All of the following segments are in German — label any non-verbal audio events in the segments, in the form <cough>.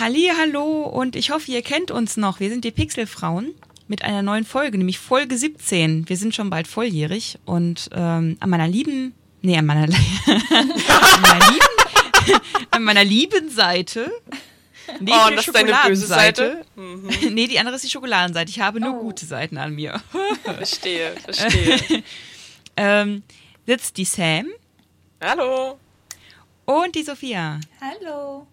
Halli, hallo und ich hoffe, ihr kennt uns noch. Wir sind die Pixelfrauen mit einer neuen Folge, nämlich Folge 17. Wir sind schon bald volljährig und ähm, an meiner lieben, nee, an meiner, <laughs> an meiner lieben, <laughs> an meiner lieben Seite. Neben Oh, das ist deine böse Schokoladenseite. Seite? Mhm. nee, die andere ist die Schokoladenseite. Ich habe nur Oh. gute Seiten an mir. <laughs> Verstehe, verstehe. ähm, sitzt die Sam Hallo. und die Sophia. Hallo.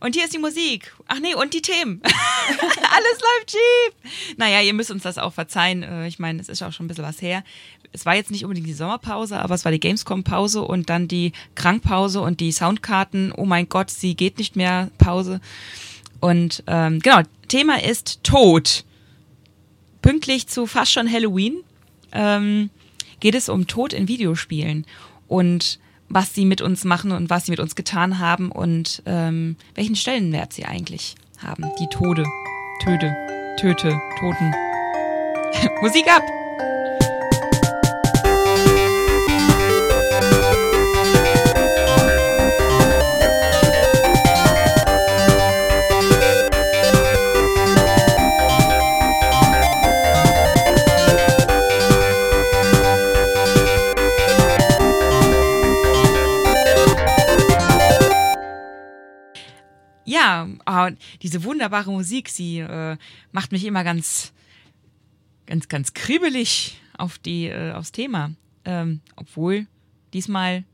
Und hier ist die Musik. Ach nee, und die Themen. <laughs> Alles läuft schief. Naja, ihr müsst uns das auch verzeihen. Äh, Ich meine, es ist auch schon ein bisschen was her. Es war jetzt nicht unbedingt die Sommerpause, aber es war die Gamescom-Pause und dann die Krankpause und die Soundkarten. Oh mein Gott, sie geht nicht mehr Pause. Und ähm, genau, Thema ist Tod. Pünktlich zu fast schon Halloween ähm, geht es um Tod in Videospielen und was sie mit uns machen und was sie mit uns getan haben und ähm, welchen Stellenwert sie eigentlich haben. Die Tode, Töte, Töte, Toten. <laughs> Musik ab! Ja, ah, diese wunderbare Musik, sie äh, macht mich immer ganz, ganz, ganz kribbelig auf die, äh, aufs Thema. Ähm, obwohl diesmal,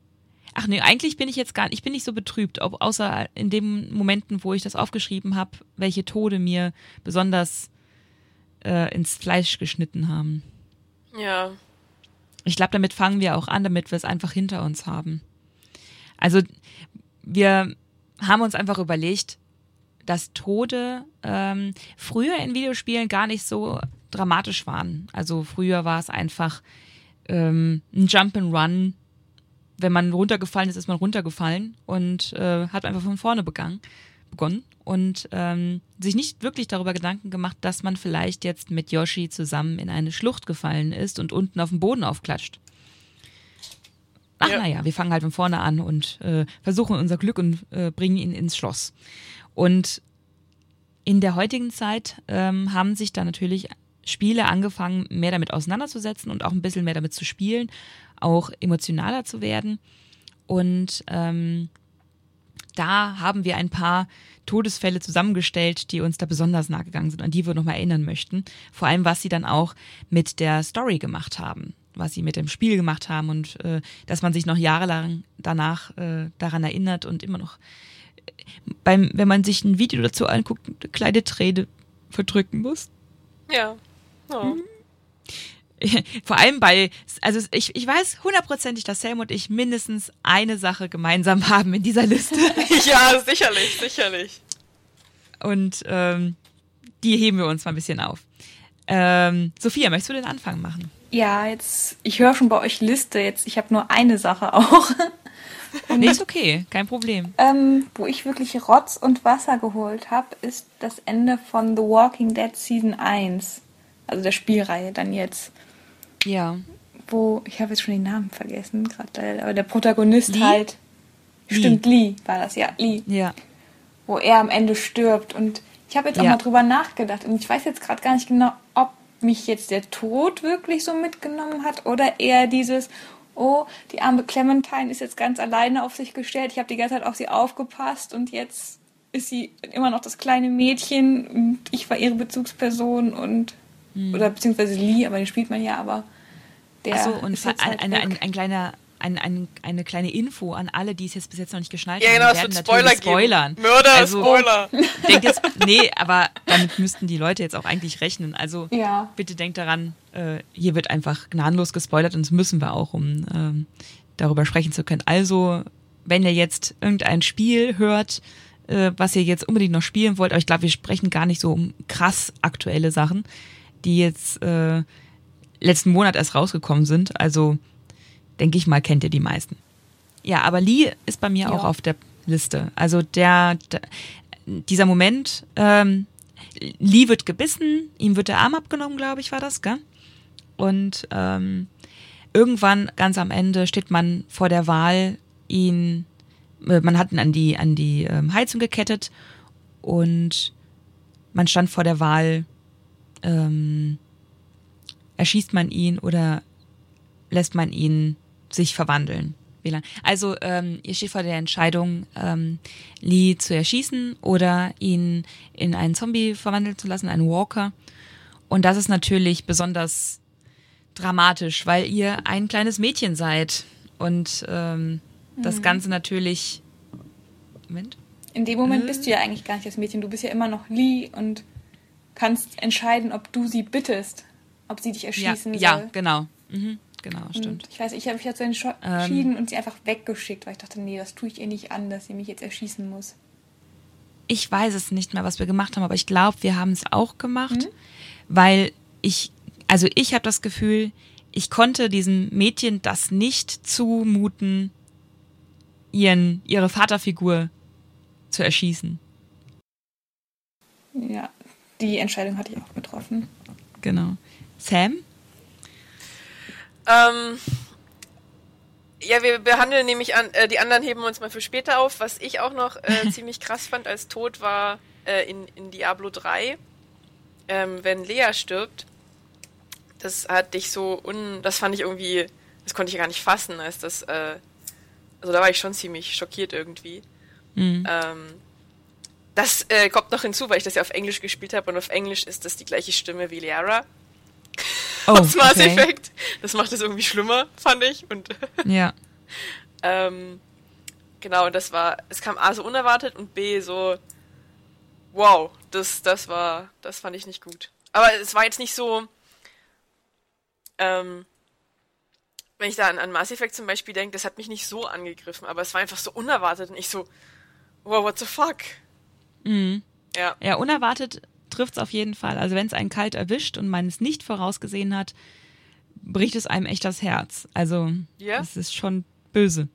ach nee, eigentlich bin ich jetzt gar, ich bin nicht so betrübt, ob, außer in den Momenten, wo ich das aufgeschrieben habe, welche Tode mir besonders äh, ins Fleisch geschnitten haben. Ja. Ich glaube, damit fangen wir auch an, damit wir es einfach hinter uns haben. Also wir haben uns einfach überlegt, dass Tode ähm, früher in Videospielen gar nicht so dramatisch waren. Also früher war es einfach ähm, ein Jump and Run. Wenn man runtergefallen ist, ist man runtergefallen und äh, hat einfach von vorne begangen, begonnen und ähm, sich nicht wirklich darüber Gedanken gemacht, dass man vielleicht jetzt mit Yoshi zusammen in eine Schlucht gefallen ist und unten auf dem Boden aufklatscht. Ach Ja. naja, wir fangen halt von vorne an und äh, versuchen unser Glück und äh, bringen ihn ins Schloss. Und in der heutigen Zeit ähm, haben sich da natürlich Spiele angefangen, mehr damit auseinanderzusetzen und auch ein bisschen mehr damit zu spielen, auch emotionaler zu werden. Und ähm, da haben wir ein paar Todesfälle zusammengestellt, die uns da besonders nahe gegangen sind, an die wir nochmal erinnern möchten. Vor allem, was sie dann auch mit der Story gemacht haben, was sie mit dem Spiel gemacht haben und äh, dass man sich noch jahrelang danach äh, daran erinnert und immer noch, äh, beim, wenn man sich ein Video dazu anguckt, eine kleine Träne verdrücken muss. Ja. Oh. <laughs> Vor allem bei, also ich, ich weiß hundertprozentig, dass Sam und ich mindestens eine Sache gemeinsam <laughs> haben in dieser Liste. <laughs> Ja, sicherlich, sicherlich. Und ähm, die heben wir uns mal ein bisschen auf. Ähm, Sophia, möchtest du den Anfang machen? Ja, jetzt, ich höre schon bei euch Liste jetzt. Ich habe nur eine Sache auch. <laughs> Nee, ist okay, kein Problem. Ähm, wo ich wirklich Rotz und Wasser geholt habe, ist das Ende von The Walking Dead Season 1. Also der Spielreihe dann jetzt. Ja. Wo, ich habe jetzt schon den Namen vergessen, gerade, aber der Protagonist Lee? halt. Lee. Stimmt, Lee war das, ja, Lee. Ja. Wo er am Ende stirbt. Und ich habe jetzt auch Ja. mal drüber nachgedacht. Und ich weiß jetzt gerade gar nicht genau, ob mich jetzt der Tod wirklich so mitgenommen hat oder eher dieses, oh, die arme Clementine ist jetzt ganz alleine auf sich gestellt. Ich habe die ganze Zeit auf sie aufgepasst und jetzt ist sie immer noch das kleine Mädchen und ich war ihre Bezugsperson und oder beziehungsweise Lee, aber den spielt man ja, aber der Achso, und ist jetzt ein, halt eine, weg. ein, ein kleiner, ein, ein, eine kleine Info an alle, die es jetzt bis jetzt noch nicht geschnallt Ja, haben. genau, Wir es werden wird natürlich Spoiler spoilern. geben. Mörder, also, Spoiler. <laughs> Denkt jetzt, nee, aber damit müssten die Leute jetzt auch eigentlich rechnen. Also Ja. bitte denkt daran, äh, hier wird einfach gnadenlos gespoilert und das müssen wir auch, um ähm, darüber sprechen zu können. Also, wenn ihr jetzt irgendein Spiel hört, äh, was ihr jetzt unbedingt noch spielen wollt, aber ich glaube, wir sprechen gar nicht so um krass aktuelle Sachen, die jetzt äh, letzten Monat erst rausgekommen sind. Also, denke ich mal, kennt ihr die meisten. Ja, aber Lee ist bei mir Ja. auch auf der Liste. Also der, der dieser Moment, ähm, Lee wird gebissen, ihm wird der Arm abgenommen, glaube ich, war das, gell? Und ähm, irgendwann, ganz am Ende, steht man vor der Wahl, ihn, äh, man hat ihn an die, an die ähm, Heizung gekettet und man stand vor der Wahl, ähm, erschießt man ihn oder lässt man ihn sich verwandeln. Also ähm, ihr steht vor der Entscheidung, ähm, Lee zu erschießen oder ihn in einen Zombie verwandeln zu lassen, einen Walker. Und das ist natürlich besonders dramatisch, weil ihr ein kleines Mädchen seid und ähm, mhm. das Ganze natürlich. Moment. In dem Moment äh. bist du ja eigentlich gar nicht das Mädchen. Du bist ja immer noch Lee und kannst entscheiden, ob du sie bittest, ob sie dich erschießen ja, soll. Ja, genau. Mhm. Genau, stimmt. Und ich weiß, ich habe mich dazu entschieden ähm, und sie einfach weggeschickt, weil ich dachte, nee, das tue ich ihr nicht an, dass sie mich jetzt erschießen muss. Ich weiß es nicht mehr, was wir gemacht haben, aber ich glaube, wir haben es auch gemacht, mhm. weil ich, also ich habe das Gefühl, ich konnte diesem Mädchen das nicht zumuten, ihren, ihre Vaterfigur zu erschießen. Ja, die Entscheidung hatte ich auch getroffen. Genau. Sam? Ähm, ja, wir behandeln nämlich an, äh, die anderen heben wir uns mal für später auf. Was ich auch noch äh, <laughs> ziemlich krass fand als Tod war äh, in, in Diablo 3, ähm, wenn Lea stirbt. Das hat dich so un, das fand ich irgendwie, das konnte ich gar nicht fassen, als das, äh, also da war ich schon ziemlich schockiert irgendwie. Mhm. Ähm, das äh, kommt noch hinzu, weil ich das ja auf Englisch gespielt habe und auf Englisch ist das die gleiche Stimme wie Liara. <laughs> Oh, aus Mass okay. Effect. Das macht es irgendwie schlimmer, fand ich. Und <laughs> ja. ähm, genau, und das war, es kam A so unerwartet und B so, wow, das, das war, das fand ich nicht gut. Aber es war jetzt nicht so, ähm, wenn ich da an, an Mass Effect zum Beispiel denke, das hat mich nicht so angegriffen, aber es war einfach so unerwartet und ich so, wow, what the fuck? Mhm. Ja. Ja, unerwartet trifft es auf jeden Fall. Also wenn es einen kalt erwischt und man es nicht vorausgesehen hat, bricht es einem echt das Herz. Also ja. es ist schon böse.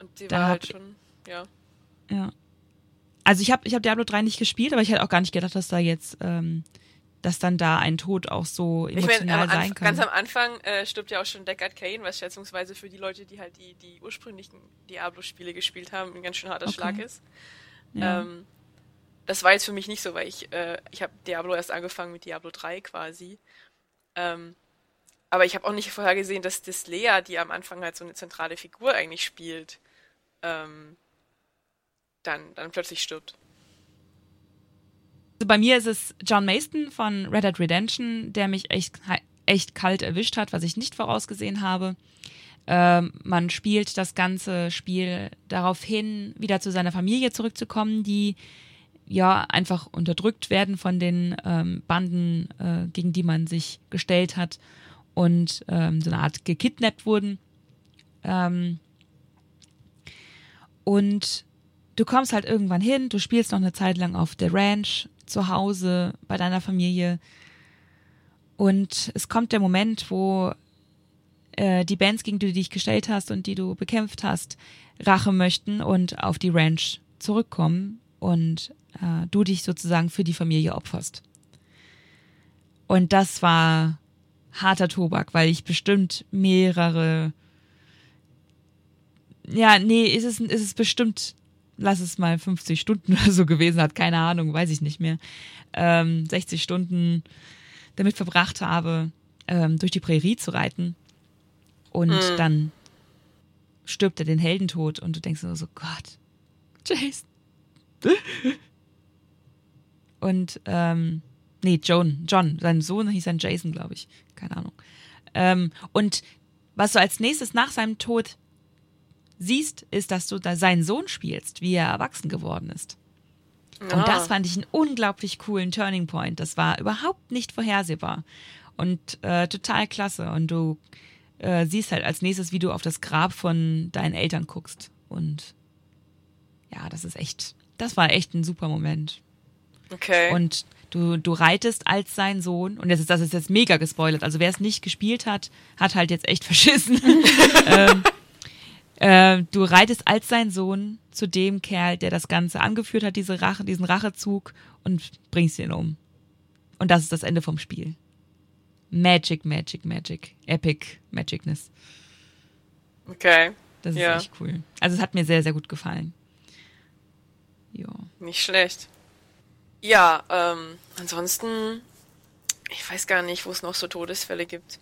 Und die da war halt schon, ja. Ja. Also ich habe ich hab Diablo 3 nicht gespielt, aber ich hätte auch gar nicht gedacht, dass da jetzt, ähm, dass dann da ein Tod auch so emotional ich mein, sein kann. Ganz am Anfang äh, stirbt ja auch schon Deckard Kane, was schätzungsweise für die Leute, die halt die, die ursprünglichen Diablo-Spiele gespielt haben, ein ganz schön harter okay. Schlag ist. Ja. Ähm, das war jetzt für mich nicht so, weil ich, äh, ich habe Diablo erst angefangen mit Diablo 3 quasi. Ähm, aber ich habe auch nicht vorher gesehen, dass das Lea, die am Anfang halt so eine zentrale Figur eigentlich spielt, ähm, dann, dann plötzlich stirbt. Also bei mir ist es John Mason von Red Dead Redemption, der mich echt, echt kalt erwischt hat, was ich nicht vorausgesehen habe. Ähm, man spielt das ganze Spiel darauf hin, wieder zu seiner Familie zurückzukommen, die ja einfach unterdrückt werden von den ähm, Banden, äh, gegen die man sich gestellt hat und ähm, so eine Art gekidnappt wurden. Ähm, und du kommst halt irgendwann hin, du spielst noch eine Zeit lang auf der Ranch, zu Hause, bei deiner Familie. Und es kommt der Moment, wo äh, die Bands, gegen die du dich gestellt hast und die du bekämpft hast, Rache möchten und auf die Ranch zurückkommen und äh, du dich sozusagen für die Familie opferst. Und das war harter Tobak, weil ich bestimmt mehrere. Ja, nee, ist es, ist es bestimmt, lass es mal 50 Stunden <laughs> oder so gewesen hat, keine Ahnung, weiß ich nicht mehr. Ähm, 60 Stunden damit verbracht habe, ähm, durch die Prärie zu reiten. Und mhm. dann stirbt er den Heldentod und du denkst nur so, Gott, Jason. Und, ähm, nee, John, John, sein Sohn hieß dann Jason, glaube ich. Keine Ahnung. Ähm, und was du als nächstes nach seinem Tod siehst, ist, dass du da seinen Sohn spielst, wie er erwachsen geworden ist. Ja. Und das fand ich einen unglaublich coolen Turning Point. Das war überhaupt nicht vorhersehbar und äh, total klasse. Und du äh, siehst halt als nächstes, wie du auf das Grab von deinen Eltern guckst. Und ja, das ist echt, das war echt ein super Moment. Okay. Und du, du reitest als sein Sohn, und das ist, das ist jetzt mega gespoilert, also wer es nicht gespielt hat, hat halt jetzt echt <laughs> verschissen. ähm, äh, du reitest als sein Sohn zu dem Kerl, der das Ganze angeführt hat, diese Rache, diesen Rachezug, und bringst ihn um. Und das ist das Ende vom Spiel. Magic, Magic, Magic. Epic Magicness. Okay. Das ist ja. echt cool. Also es hat mir sehr, sehr gut gefallen. Ja. Nicht schlecht. Ja, ähm, ansonsten, ich weiß gar nicht, wo es noch so Todesfälle gibt.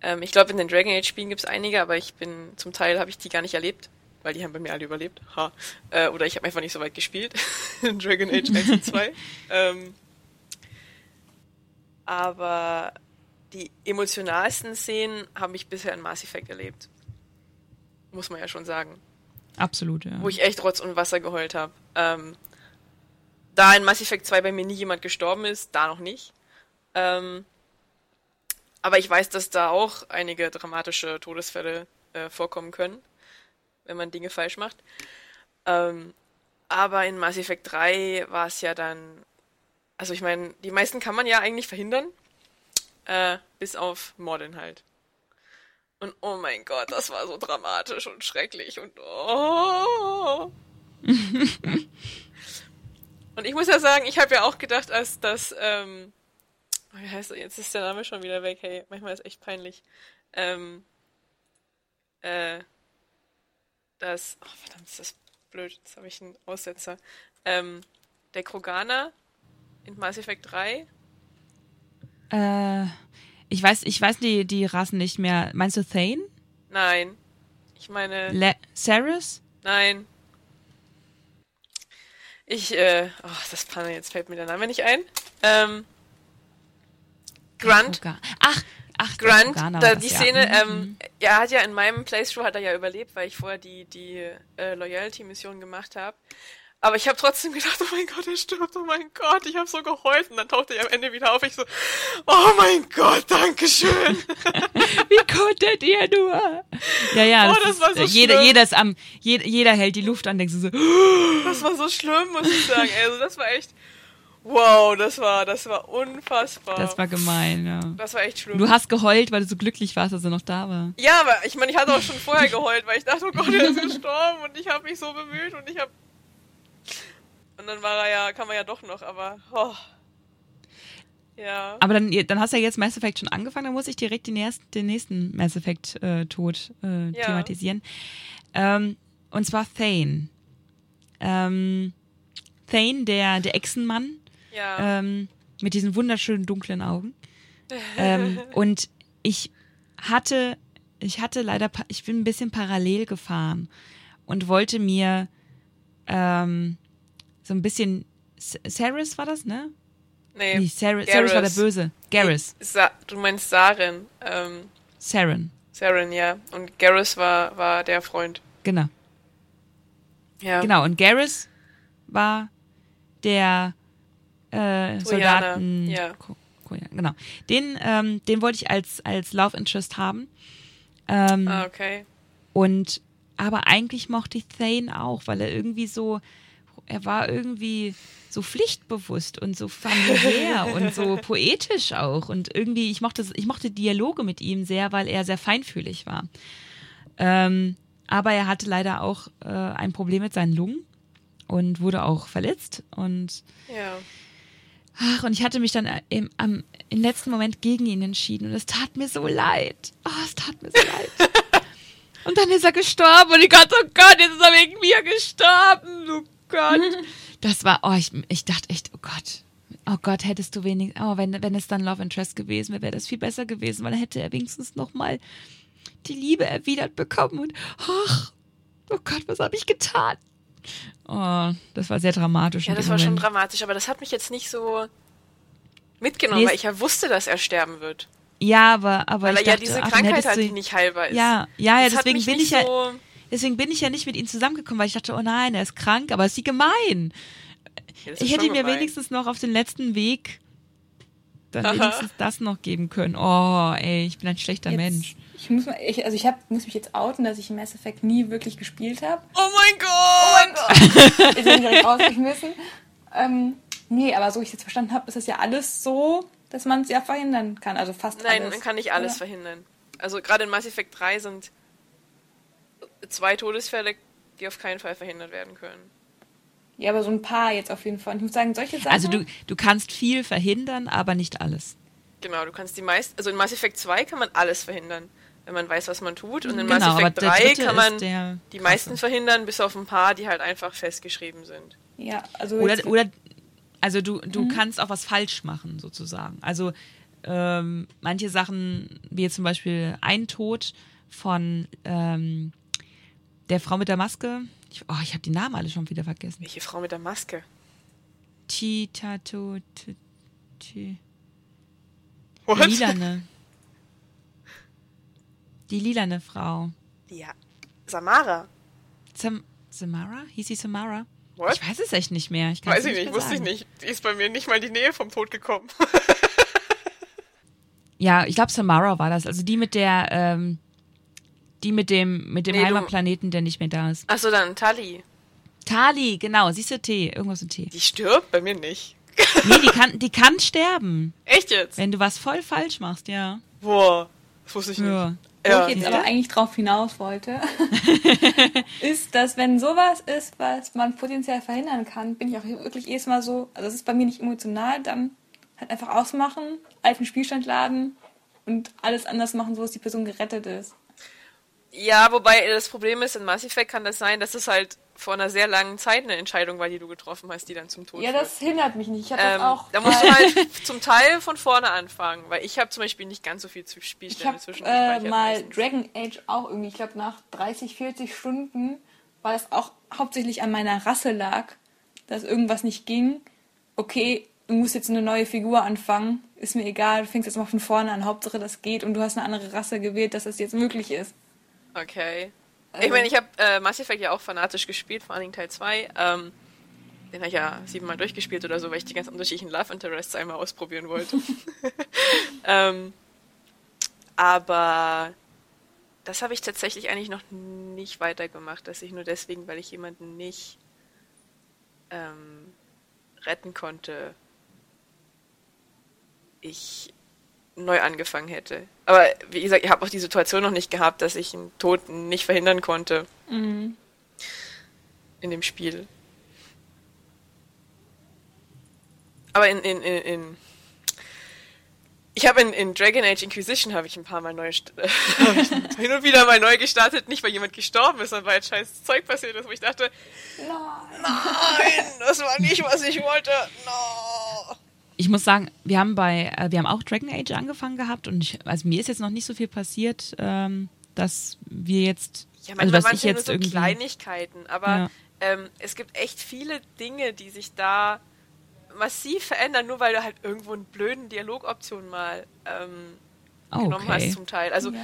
Ähm, ich glaube, in den Dragon Age Spielen gibt es einige, aber ich bin, zum Teil habe ich die gar nicht erlebt, weil die haben bei mir alle überlebt. Ha. Äh, oder ich habe einfach nicht so weit gespielt. <laughs> in Dragon Age 1 und 2. <laughs> ähm, aber die emotionalsten Szenen habe ich bisher in Mass Effect erlebt. Muss man ja schon sagen. Absolut, ja. Wo ich echt Rotz und Wasser geheult habe. Ähm, da in Mass Effect 2 bei mir nie jemand gestorben ist, da noch nicht. Ähm, aber ich weiß, dass da auch einige dramatische Todesfälle äh, vorkommen können, wenn man Dinge falsch macht. Ähm, aber in Mass Effect 3 war es ja dann. Also ich meine, die meisten kann man ja eigentlich verhindern. Äh, bis auf Morden halt. Und oh mein Gott, das war so dramatisch und schrecklich und oh. <laughs> und ich muss ja sagen, ich habe ja auch gedacht, als das, ähm, oh, wie heißt das? Jetzt ist der Name schon wieder weg, hey, manchmal ist echt peinlich. Ähm, äh, das, oh verdammt, ist das blöd, jetzt habe ich einen Aussetzer. Ähm, der Kroganer in Mass Effect 3. Äh, ich weiß, ich weiß die, die Rassen nicht mehr. Meinst du Thane? Nein. Ich meine. Le Ceres? Nein. Ich, äh, oh, das Panne, jetzt fällt mir der Name nicht ein. Ähm, Grunt. Ach, ach, Grunt, da, die Szene, ja. ähm, mhm. er hat ja in meinem Playthrough hat er ja überlebt, weil ich vorher die, die äh, Loyalty-Mission gemacht habe. Aber ich habe trotzdem gedacht, oh mein Gott, er stirbt, oh mein Gott, ich habe so geheult. Und dann tauchte er am Ende wieder auf. Ich so, oh mein Gott, danke schön. <laughs> Wie konntet ihr nur? Ja, ja, oh, das, das war so jeder, jeder, ist am, jeder, jeder hält die Luft an, denkst du so. <gasps> Das war so schlimm, muss ich sagen. Also das war echt, wow, das war, das war unfassbar. Das war gemein, ja. Das war echt schlimm. Du hast geheult, weil du so glücklich warst, dass er noch da war. Ja, aber ich meine, ich hatte auch schon vorher geheult, weil ich dachte, oh Gott, er ist gestorben und ich habe mich so bemüht und ich habe und dann war er ja, kann man ja doch noch, aber oh. Ja. Aber dann, dann hast du ja jetzt Mass Effect schon angefangen, dann muss ich direkt den, ersten, den nächsten Mass Effect-Tod äh, äh, ja. thematisieren. Ähm, und zwar Thane. Ähm, Thane, der, der Echsenmann. Ja. Ähm, mit diesen wunderschönen dunklen Augen. ähm, <laughs> und ich hatte, ich hatte leider, ich bin ein bisschen parallel gefahren und wollte mir ähm, so ein bisschen. Ceres war das, ne? Nee. nee Ceres, Ceres war der Böse. Garrus. Du meinst Saren. Ähm, Saren. Saren, ja. Und Garrus war, war der Freund. Genau. Ja. Genau, und Garrus war der äh, Soldaten. Ja. Genau. Den, ähm, den wollte ich als, als Love Interest haben. Ähm, ah, okay. Und aber eigentlich mochte ich Thane auch, weil er irgendwie so, er war irgendwie so pflichtbewusst und so familiär <laughs> und so poetisch auch. Und irgendwie, ich mochte, ich mochte Dialoge mit ihm sehr, weil er sehr feinfühlig war. Ähm, aber er hatte leider auch äh, ein Problem mit seinen Lungen und wurde auch verletzt. Und ja. Ach, und ich hatte mich dann im, am, im letzten Moment gegen ihn entschieden und es tat mir so leid. Oh, es tat mir so leid. <laughs> und dann ist er gestorben und ich dachte, oh Gott, jetzt ist er wegen mir gestorben. Oh Gott. <laughs> Das war, oh, ich, ich dachte echt, oh Gott. Oh Gott, hättest du wenig, oh, wenn, wenn es dann Love Interest gewesen wäre, wäre das viel besser gewesen, weil dann hätte er wenigstens nochmal die Liebe erwidert bekommen und, ach, oh Gott, was habe ich getan? Oh, das war sehr dramatisch. Ja, das war schon dramatisch, aber das hat mich jetzt nicht so mitgenommen, nee, weil ich ja wusste, dass er sterben wird. Ja, aber, aber weil ich ja diese Krankheit hat, die nicht heilbar ist. Ja, ja, ja deswegen bin ich ja. So Deswegen bin ich ja nicht mit ihm zusammengekommen, weil ich dachte, oh nein, er ist krank, aber ist sie gemein. ich hätte ihm mir wenigstens noch auf den letzten Weg dann wenigstens das noch geben können. Oh, ey, ich bin ein schlechter jetzt, Mensch. Ich muss mal, ich, also ich hab, muss mich jetzt outen, dass ich Mass Effect nie wirklich gespielt habe. Oh mein Gott! Oh mein Gott! <laughs> ich bin direkt rausgeschmissen. Ähm, nee, aber so ich jetzt verstanden habe, ist das ja alles so, dass man es ja verhindern kann. Also fast Nein, alles. man kann nicht alles oder? verhindern. Also gerade in Mass Effect 3 sind zwei Todesfälle, die auf keinen Fall verhindert werden können. Ja, aber so ein paar jetzt auf jeden Fall. Und ich muss sagen, solche Sachen. Also du, du kannst viel verhindern, aber nicht alles. Genau, du kannst die meisten. Also in Mass Effect 2 kann man alles verhindern. wenn man weiß, was man tut. Und in Genau, Mass aber Effect der 3 dritte kann man ist der die krasse. meisten verhindern, bis auf ein paar, die halt einfach festgeschrieben sind. Ja, also Oder, oder also du, du kannst auch was falsch machen, sozusagen. Also ähm, manche Sachen, wie jetzt zum Beispiel ein Tod von ähm, der Frau mit der Maske. Ich, oh, ich habe die Namen alle schon wieder vergessen. Welche Frau mit der Maske? Ti, Tato, Ti, Ti. What? Die lilane. Die lilane Frau. Ja. Samara. Sam Samara? Hieß sie Samara? What? Ich weiß es echt nicht mehr. Ich Weiß ich nicht, mehr wusste ich nicht. Die ist bei mir nicht mal in die Nähe vom Tod gekommen. <laughs> Ja, ich glaube Samara war das. Also die mit der, ähm, die mit dem, mit dem Nee, Heimatplaneten, der nicht mehr da ist. Achso, dann Tali. Tali, genau, siehst du T, irgendwas mit T. Die stirbt? Bei mir nicht. <laughs> Nee, die kann, die kann sterben, Echt jetzt? wenn du was voll falsch machst, ja. Boah, das wusste ich Ja. nicht. Wo Ja, ich jetzt aber eigentlich drauf hinaus wollte, <laughs> ist, dass wenn sowas ist, was man potenziell verhindern kann, bin ich auch wirklich jedes Mal so, also es ist bei mir nicht emotional, dann halt einfach ausmachen, alten Spielstand laden und alles anders machen, so dass die Person gerettet ist. Ja, wobei das Problem ist, in Mass Effect kann das sein, dass es halt vor einer sehr langen Zeit eine Entscheidung war, die du getroffen hast, die dann zum Tod Ja, führt. das hindert mich nicht. Ich habe Ähm, das auch. da musst du halt <laughs> zum Teil von vorne anfangen, weil ich habe zum Beispiel nicht ganz so viel zu Ich Spielstellen habe zwischen äh, mal Dragon Age auch irgendwie, ich glaube nach 30, 40 Stunden, weil es auch hauptsächlich an meiner Rasse lag, dass irgendwas nicht ging. Okay, du musst jetzt eine neue Figur anfangen, ist mir egal, du fängst jetzt mal von vorne an, Hauptsache das geht und du hast eine andere Rasse gewählt, dass das jetzt möglich ist. Okay. Also- Ich meine, ich habe äh, Mass Effect ja auch fanatisch gespielt, vor allen Dingen Teil 2. Ähm, den habe ich ja siebenmal durchgespielt oder so, weil ich die ganz unterschiedlichen Love Interests einmal ausprobieren wollte. <laughs> <laughs> ähm, aber das habe ich tatsächlich eigentlich noch nicht weitergemacht, dass ich nur deswegen, weil ich jemanden nicht ähm, retten konnte, ich neu angefangen hätte. Aber wie gesagt, ich habe auch die Situation noch nicht gehabt, dass ich einen Tod nicht verhindern konnte Mhm. in dem Spiel. Aber in, in, in, in ich habe in, in Dragon Age Inquisition habe ich ein paar Mal neu <laughs> hin und wieder mal neu gestartet, nicht weil jemand gestorben ist, sondern weil scheiß Zeug passiert ist, wo ich dachte, Nein. nein, das war nicht, was ich wollte. No. Ich muss sagen, wir haben bei, äh, wir haben auch Dragon Age angefangen gehabt und ich, also mir ist jetzt noch nicht so viel passiert, ähm, dass wir jetzt, Ja, also manchmal dass waren ich es nur jetzt so irgendwie, Kleinigkeiten, aber Ja. ähm, es gibt echt viele Dinge, die sich da massiv verändern, nur weil du halt irgendwo einen blöden Dialogoption mal ähm, genommen hast okay. zum Teil. Also Ja.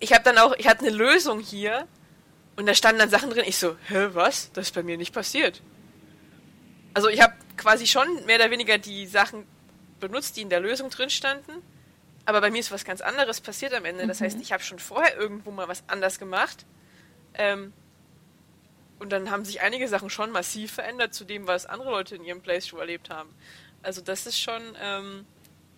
ich habe dann auch, ich hatte eine Lösung hier und da standen dann Sachen drin. Ich so, hä, was? Das ist bei mir nicht passiert. Also ich habe quasi schon mehr oder weniger die Sachen benutzt, die in der Lösung drin standen. Aber bei mir ist was ganz anderes passiert am Ende. Das heißt, ich habe schon vorher irgendwo mal was anders gemacht. Ähm, und dann haben sich einige Sachen schon massiv verändert zu dem, was andere Leute in ihrem Playthrough erlebt haben. Also das ist schon, ähm,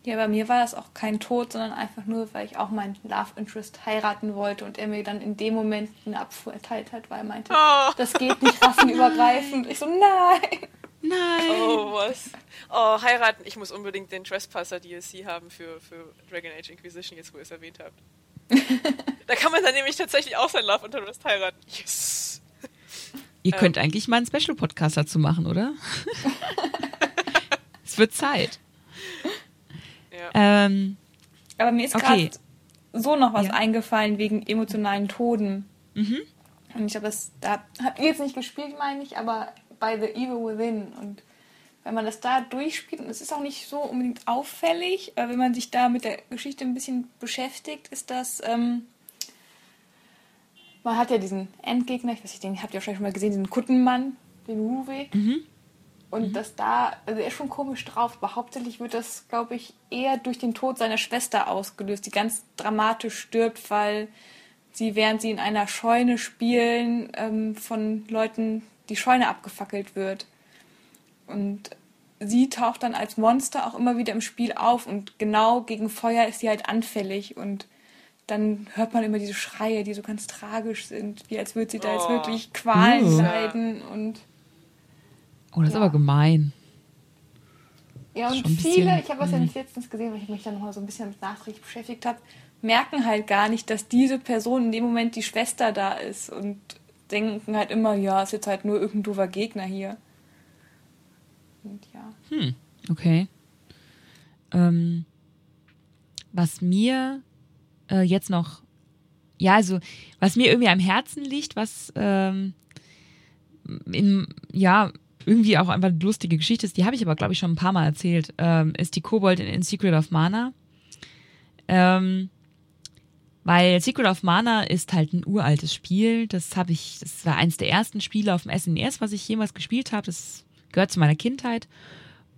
Ja, bei mir war das auch kein Tod, sondern einfach nur, weil ich auch meinen Love Interest heiraten wollte und er mir dann in dem Moment eine Abfuhr erteilt hat, weil er meinte, Oh. das geht nicht rassenübergreifend. Ich so, nein. Nein. Oh, was? Oh, heiraten. Ich muss unbedingt den Trespasser DLC haben für, für Dragon Age Inquisition, jetzt wo ihr es erwähnt habt. <laughs> da kann man dann nämlich tatsächlich auch sein Love Interest heiraten. Yes. Ihr könnt eigentlich mal einen Special-Podcast dazu machen, oder? <laughs> es wird Zeit. Ja. Ähm, Aber mir ist Okay. gerade so noch was Ja. eingefallen wegen emotionalen Toden. Mhm. Und ich glaube, das da habt ihr jetzt nicht gespielt, meine ich, aber bei The Evil Within. Und wenn man das da durchspielt, und es ist auch nicht so unbedingt auffällig, aber wenn man sich da mit der Geschichte ein bisschen beschäftigt, ist das, ähm, man hat ja diesen Endgegner, ich weiß nicht, den habt ihr wahrscheinlich schon mal gesehen, diesen Kuttenmann, den Ruweg. Und das da, also er ist schon komisch drauf, aber hauptsächlich wird das, glaube ich, eher durch den Tod seiner Schwester ausgelöst, die ganz dramatisch stirbt, weil sie, während sie in einer Scheune spielen, ähm, von Leuten die Scheune abgefackelt wird. Und sie taucht dann als Monster auch immer wieder im Spiel auf und genau gegen Feuer ist sie halt anfällig und dann hört man immer diese Schreie, die so ganz tragisch sind, wie als würde sie da jetzt Oh. wirklich Qualen Uh. leiden und oh, das ist Ja. aber gemein. Ja, und viele, ich habe das ja hm. nicht letztens gesehen, weil ich mich dann nochmal so ein bisschen mit Nachricht beschäftigt habe, merken halt gar nicht, dass diese Person in dem Moment die Schwester da ist und denken halt immer, ja, ist jetzt halt nur irgendein doofer Gegner hier. Und ja. Hm, okay. Ähm, was mir äh, jetzt noch, ja, also, was mir irgendwie am Herzen liegt, was ähm, in, ja, irgendwie auch einfach eine lustige Geschichte ist, die habe ich aber, glaube ich, schon ein paar Mal erzählt, ähm, ist die Kobold in, in Secret of Mana. Ähm, weil Secret of Mana ist halt ein uraltes Spiel. Das habe ich, das war eins der ersten Spiele auf dem SNES, e was ich jemals gespielt habe. Das gehört zu meiner Kindheit.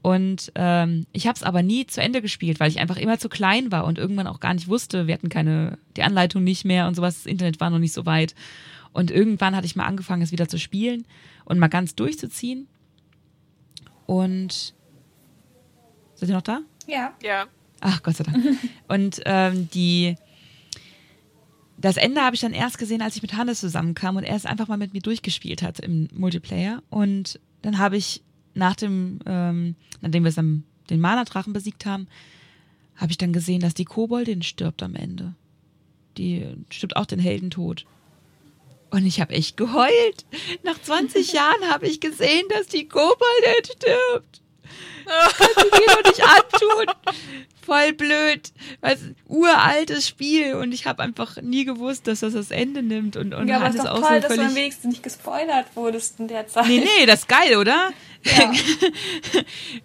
Und ähm, ich habe es aber nie zu Ende gespielt, weil ich einfach immer zu klein war und irgendwann auch gar nicht wusste, wir hatten keine, die Anleitung nicht mehr und sowas, das Internet war noch nicht so weit. Und irgendwann hatte ich mal angefangen, es wieder zu spielen und mal ganz durchzuziehen. Und seid ihr noch da? Ja. Ja. Ach, Gott sei Dank. und ähm, die das Ende habe ich dann erst gesehen, als ich mit Hannes zusammenkam und er es einfach mal mit mir durchgespielt hat im Multiplayer. Und dann habe ich nach dem, ähm, nachdem wir dann den Mana-Drachen besiegt haben, habe ich dann gesehen, dass die Koboldin stirbt am Ende. Die stirbt auch den Heldentod. Und ich habe echt geheult. Nach 20 Jahren habe ich gesehen, dass die Koboldin stirbt. Kannst du dir doch nicht antun. Voll blöd. Weil uraltes Spiel und ich habe einfach nie gewusst, dass das das Ende nimmt. Und, und ja, aber es ist doch toll, so dass du am wenigsten nicht gespoilert wurdest in der Zeit. Nee, nee, das ist geil, oder? Ja.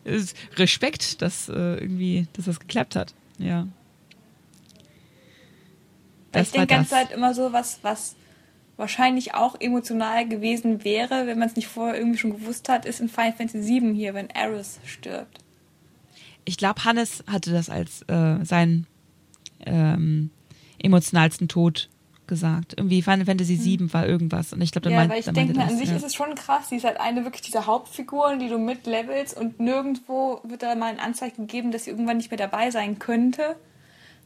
<laughs> Respekt, dass äh, irgendwie, dass das geklappt hat. Ja. Das ich denke die ganze Zeit immer so, was, was wahrscheinlich auch emotional gewesen wäre, wenn man es nicht vorher irgendwie schon gewusst hat, ist in Final Fantasy VII hier, wenn Aerith stirbt. Ich glaube, Hannes hatte das als äh, seinen ähm, emotionalsten Tod gesagt. Irgendwie Final Fantasy VII hm. war irgendwas. Und ich glaube, ja, meint, weil ich denke, an sich ja. ist es schon krass. Sie ist halt eine wirklich dieser Hauptfiguren, die du mitlevelst und nirgendwo wird da mal ein Anzeichen gegeben, dass sie irgendwann nicht mehr dabei sein könnte.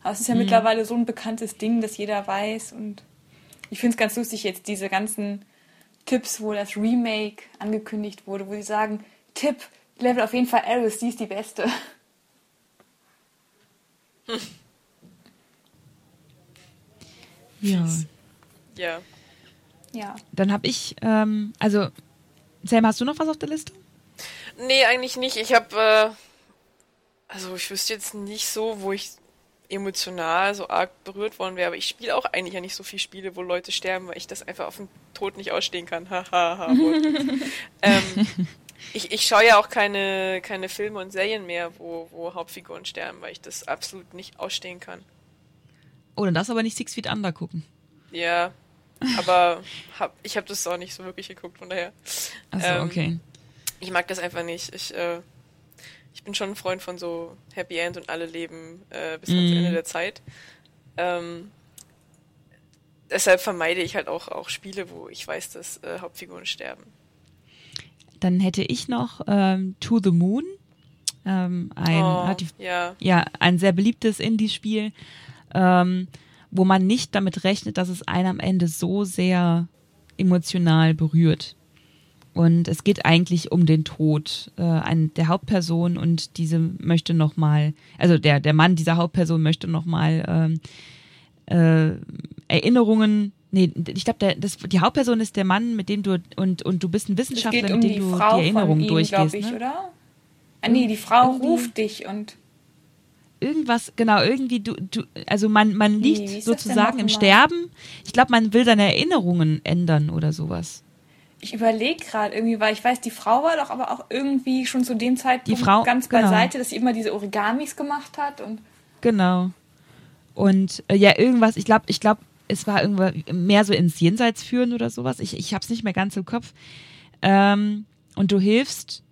Aber es ist ja mhm. mittlerweile so ein bekanntes Ding, dass jeder weiß und ich finde es ganz lustig jetzt diese ganzen Tipps, wo das Remake angekündigt wurde, wo sie sagen, Tipp, Level auf jeden Fall Aris, die ist die beste. Hm. Ja. Ja. Ja. Dann habe ich, ähm, also, Sam, hast du noch was auf der Liste? Nee, eigentlich nicht. Ich habe, äh, also ich wüsste jetzt nicht so, wo ich emotional so arg berührt worden wäre. Aber ich spiele auch eigentlich ja nicht so viele Spiele, wo Leute sterben, weil ich das einfach auf den Tod nicht ausstehen kann. <laughs> Hahaha. <laughs> ähm, ich, ich schaue ja auch keine, keine Filme und Serien mehr, wo, wo Hauptfiguren sterben, weil ich das absolut nicht ausstehen kann. Oh, dann darfst du aber nicht Six Feet Under gucken. Ja, aber <laughs> hab, ich habe das auch nicht so wirklich geguckt, von daher. Achso, ähm, okay. Ich mag das einfach nicht. Ich, äh, ich bin schon ein Freund von so Happy End und alle leben äh, bis ans mm. Ende der Zeit. Ähm, deshalb vermeide ich halt auch, auch Spiele, wo ich weiß, dass äh, Hauptfiguren sterben. Dann hätte ich noch ähm, To the Moon. Ähm, ein, oh, relativ, ja. ja, ein sehr beliebtes Indie-Spiel, ähm, wo man nicht damit rechnet, dass es einen am Ende so sehr emotional berührt. Und es geht eigentlich um den Tod äh, ein, der Hauptperson und diese möchte nochmal, also der, der Mann dieser Hauptperson möchte nochmal ähm, äh, Erinnerungen Nee, ich glaube, die Hauptperson ist der Mann, mit dem du und, und du bist ein Wissenschaftler, um mit dem du Frau die Erinnerungen durchgehst. Ich, ne? oder? Ah, nee, die Frau irgendwie ruft dich und. Irgendwas, genau, irgendwie, du, du, also man, man liegt nee, sozusagen im Sterben. Ich glaube, man will seine Erinnerungen ändern oder sowas. Ich überlege gerade irgendwie, weil ich weiß, die Frau war doch aber auch irgendwie schon zu dem Zeitpunkt die Frau, ganz genau. beiseite, dass sie immer diese Origamis gemacht hat und. Genau. Und äh, ja, irgendwas, ich glaube, ich glaube, es war irgendwo mehr so ins Jenseits führen oder sowas. Ich, ich habe es nicht mehr ganz im Kopf. Ähm, und du hilfst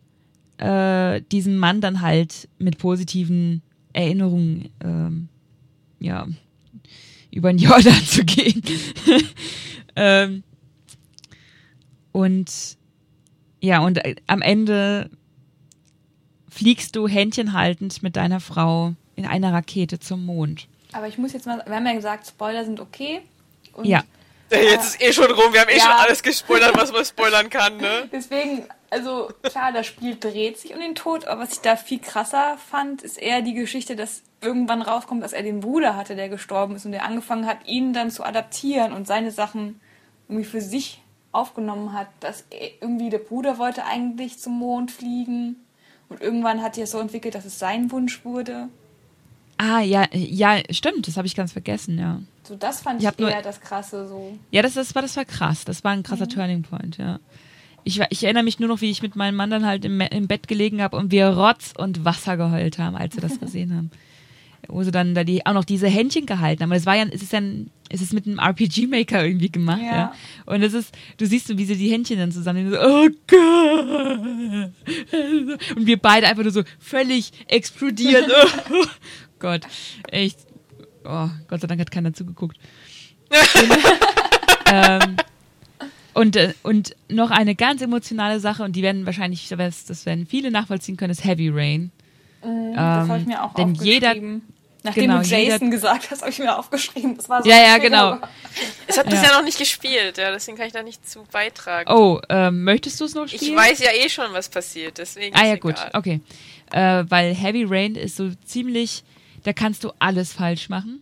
äh, diesem Mann dann halt mit positiven Erinnerungen, ähm, ja, über den Jordan <laughs> zu gehen. <laughs> ähm, und ja, und äh, am Ende fliegst du händchenhaltend mit deiner Frau in einer Rakete zum Mond. Aber ich muss jetzt mal, wir haben ja gesagt, Spoiler sind okay. ja. Jetzt ist eh schon rum, wir haben eh ja. schon alles gespoilert, was man spoilern kann, ne? <laughs> Deswegen also klar, das Spiel dreht sich um den Tod, aber was ich da viel krasser fand, ist eher die Geschichte, dass irgendwann rauskommt, dass er den Bruder hatte, der gestorben ist und der angefangen hat, ihn dann zu adaptieren und seine Sachen irgendwie für sich aufgenommen hat. Dass er, irgendwie der Bruder wollte eigentlich zum Mond fliegen und irgendwann hat er es so entwickelt, dass es sein Wunsch wurde. Ah, ja, ja, stimmt, das habe ich ganz vergessen, ja. So, das fand Ich ich, hab nur- eher das Krasse so. Ja, das, das, war, das war krass. Das war ein krasser Turning Point, ja. Ich, ich erinnere mich nur noch, wie ich mit meinem Mann dann halt im, im Bett gelegen habe und wir Rotz und Wasser geheult haben, als wir das <laughs> gesehen haben. Wo sie dann da die, auch noch diese Händchen gehalten haben. Es war ja, es ist ja ein, es ist mit einem RPG-Maker irgendwie gemacht, ja. Ja. Und es ist, du siehst so, wie sie die Händchen dann zusammen, so, oh Gott. Und wir beide einfach nur so völlig explodiert. <laughs> Oh Gott, echt. Oh, Gott sei Dank hat keiner zugeguckt. <laughs> ähm, und, äh, und noch eine ganz emotionale Sache, und die werden wahrscheinlich, das werden viele nachvollziehen können, ist Heavy Rain. Mhm, das habe ich mir auch denn aufgeschrieben. Nachdem genau, du Jason jeder- gesagt hast, habe ich mir aufgeschrieben. Das war so Ja, ja, genau. Ich habe das Ja. ja noch nicht gespielt, ja, deswegen kann ich da nicht zu beitragen. Oh, ähm, möchtest du es noch ich spielen? weiß ja eh schon, was passiert, deswegen Ah ist ja, gut, egal. okay. Äh, weil Heavy Rain ist so ziemlich, da kannst du alles falsch machen.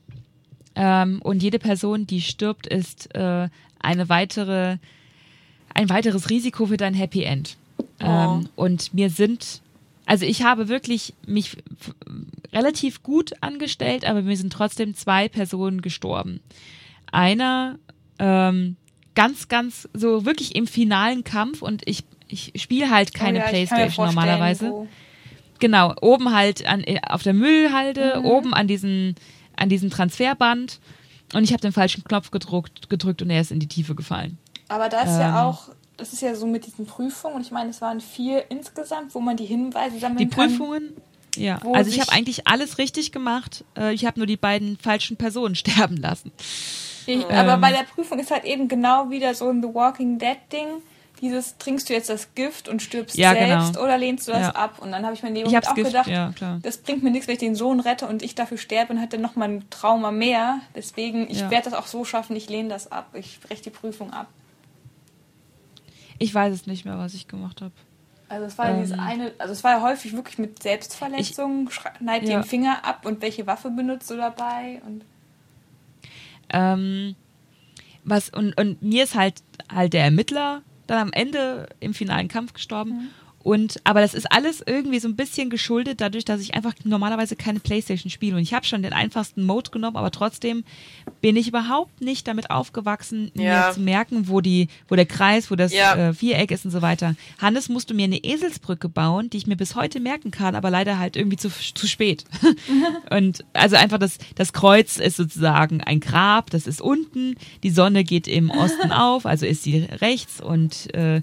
Ähm, und jede Person, die stirbt, ist äh, eine weitere, ein weiteres Risiko für dein Happy End. Ähm, und mir sind, also ich habe wirklich mich relativ gut angestellt, aber mir sind trotzdem zwei Personen gestorben. Einer ähm, ganz, ganz so wirklich im finalen Kampf und ich, ich spiele halt keine Oh ja, Playstation normalerweise. wo- Genau, oben halt an, äh, auf der Müllhalde, Mhm. oben an, diesen, an diesem Transferband. Und ich habe den falschen Knopf gedruckt, gedrückt und er ist in die Tiefe gefallen. Aber da ist Ähm. ja auch, das ist ja so mit diesen Prüfungen, und ich meine, es waren vier insgesamt, wo man die Hinweise sammeln Die kann. Prüfungen, ja. Also ich habe eigentlich alles richtig gemacht. Äh, Ich habe nur die beiden falschen Personen <laughs> sterben lassen. Ich, aber Ähm. bei der Prüfung ist halt eben genau wieder so ein The Walking Dead Ding. Dieses, trinkst du jetzt das Gift und stirbst Ja, selbst genau. oder lehnst du das Ja. ab? Und dann habe ich mir in dem Moment auch Gift, gedacht, ja, das bringt mir nichts, wenn ich den Sohn rette und ich dafür sterbe und hatte nochmal ein Trauma mehr. Deswegen, ich werde das auch so schaffen, ich lehne das ab. Ich breche die Prüfung ab. Ich weiß es nicht mehr, was ich gemacht habe. Also es war ja Ähm. dieses eine, also es war ja häufig wirklich mit Selbstverletzung, schneid Ja. den Finger ab und welche Waffe benutzt du dabei und Ähm, was, und, und mir ist halt, halt der Ermittler dann am Ende im finalen Kampf gestorben. Mhm. Und, aber das ist alles irgendwie so ein bisschen geschuldet dadurch, dass ich einfach normalerweise keine Playstation spiele. Und ich habe schon den einfachsten Mode genommen, aber trotzdem bin ich überhaupt nicht damit aufgewachsen, Ja. mir zu merken, wo die, wo der Kreis, wo das Ja. äh, Viereck ist und so weiter. Hannes musste mir eine Eselsbrücke bauen, die ich mir bis heute merken kann, aber leider halt irgendwie zu, zu spät. <laughs> und also einfach das, das Kreuz ist sozusagen ein Grab, das ist unten, die Sonne geht im Osten <laughs> auf, also ist sie rechts und äh,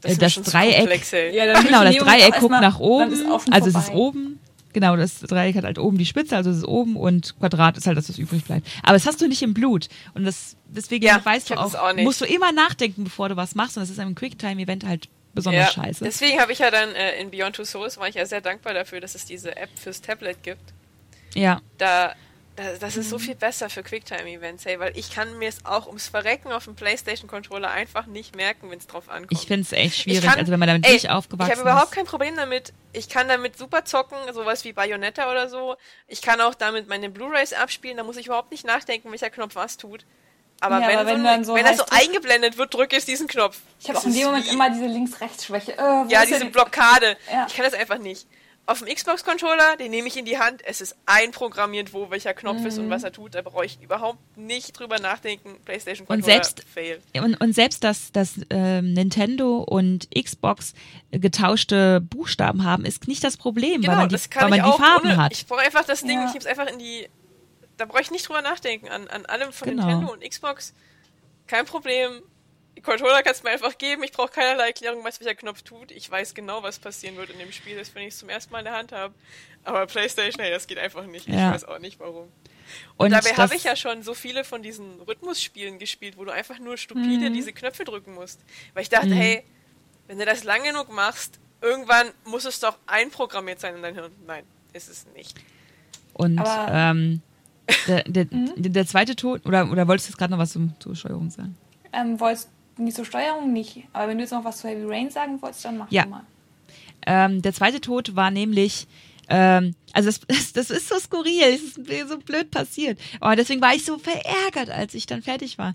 Das, das Dreieck- ey. Ja, dann genau, das Dreieck guckt erstmal- nach oben. also es ist oben. Genau, das Dreieck hat halt oben die Spitze, also es ist oben und Quadrat ist halt das, was übrig bleibt. Aber das hast du nicht im Blut. Und das, deswegen Ja, weißt du auch, das auch nicht. musst du immer nachdenken, bevor du was machst. Und das ist einem Quicktime-Event halt besonders Ja, scheiße. Deswegen habe ich ja dann äh, in Beyond Two Souls war ich ja sehr dankbar dafür, dass es diese App fürs Tablet gibt. Ja, Da, da das ist so Mhm. viel besser für Quicktime-Events, hey, weil ich kann mir es auch ums Verrecken auf dem PlayStation-Controller einfach nicht merken, wenn es drauf ankommt. ich finde es echt schwierig. kann- also wenn man damit ey, nicht aufgewachsen Ich habe überhaupt ist. kein Problem damit. Ich kann damit super zocken, sowas wie Bayonetta oder so. Ich kann auch damit meine Blu-rays abspielen, da muss ich überhaupt nicht nachdenken, welcher Knopf was tut. Aber Ja, wenn, aber so wenn ein- dann so wenn das so eingeblendet wird, drücke ich diesen Knopf. Ich habe Das auch in dem ist Moment immer diese Links-Rechts-Schwäche. Äh, Ja, ist diese Blockade. Ja. Ich kann das einfach nicht. Auf dem Xbox-Controller, den nehme ich in die Hand. Es ist einprogrammiert, wo welcher Knopf ist und Mhm. was er tut. Da brauche ich überhaupt nicht drüber nachdenken. PlayStation Und Controller selbst- fail. Und, und selbst, dass, dass ähm, Nintendo und Xbox äh, getauschte Buchstaben haben, ist nicht das Problem, weil man die, weil man die Farben ohne, hat. Ich brauche einfach das Ding, Ja. ich gebe es einfach in die. Da brauche ich nicht drüber nachdenken. An, an allem von Genau. Nintendo und Xbox. Kein Problem. Die Controller kannst du mir einfach geben. Ich brauche keinerlei Erklärung, was welcher Knopf tut. Ich weiß genau, was passieren wird in dem Spiel, das wenn ich es zum ersten Mal in der Hand habe. Aber PlayStation, hey, das geht einfach nicht. Ja. Ich weiß auch nicht warum. Und, Und dabei habe ich ja schon so viele von diesen Rhythmusspielen gespielt, wo du einfach nur stupide Mhm. diese Knöpfe drücken musst. Weil ich dachte, Mhm. hey, wenn du das lang genug machst, irgendwann muss es doch einprogrammiert sein in dein Hirn. Nein, ist es nicht. Und Aber- ähm, der, der, <laughs> der, der zweite Tod, oder, oder wolltest du jetzt gerade noch was zum, zur Steuerung sagen? Ähm, wolltest die zur Steuerung nicht. Aber wenn du jetzt noch was zu Heavy Rain sagen wolltest, dann mach Ja. mal. Ähm, der zweite Tod war nämlich, ähm, also das, das, <laughs> das ist so skurril, es ist mir so blöd passiert. Aber deswegen war ich so verärgert, als ich dann fertig war.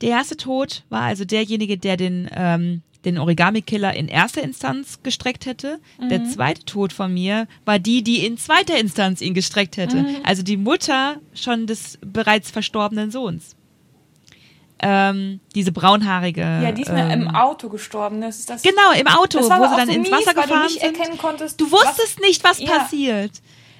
Der erste Tod war also derjenige, der den, ähm, den Origami-Killer in erster Instanz gestreckt hätte. Der zweite Tod von mir war die, die in zweiter Instanz ihn gestreckt hätte. Also die Mutter schon des bereits verstorbenen Sohns. Ähm, diese braunhaarige. Ja, die ist mir ähm, im Auto gestorben. Das ist das. Genau, im Auto, wo sie dann so ins mies, Wasser weil du gefahren nicht sind. erkennen konntest, Du wusstest nicht, was Ja. passiert.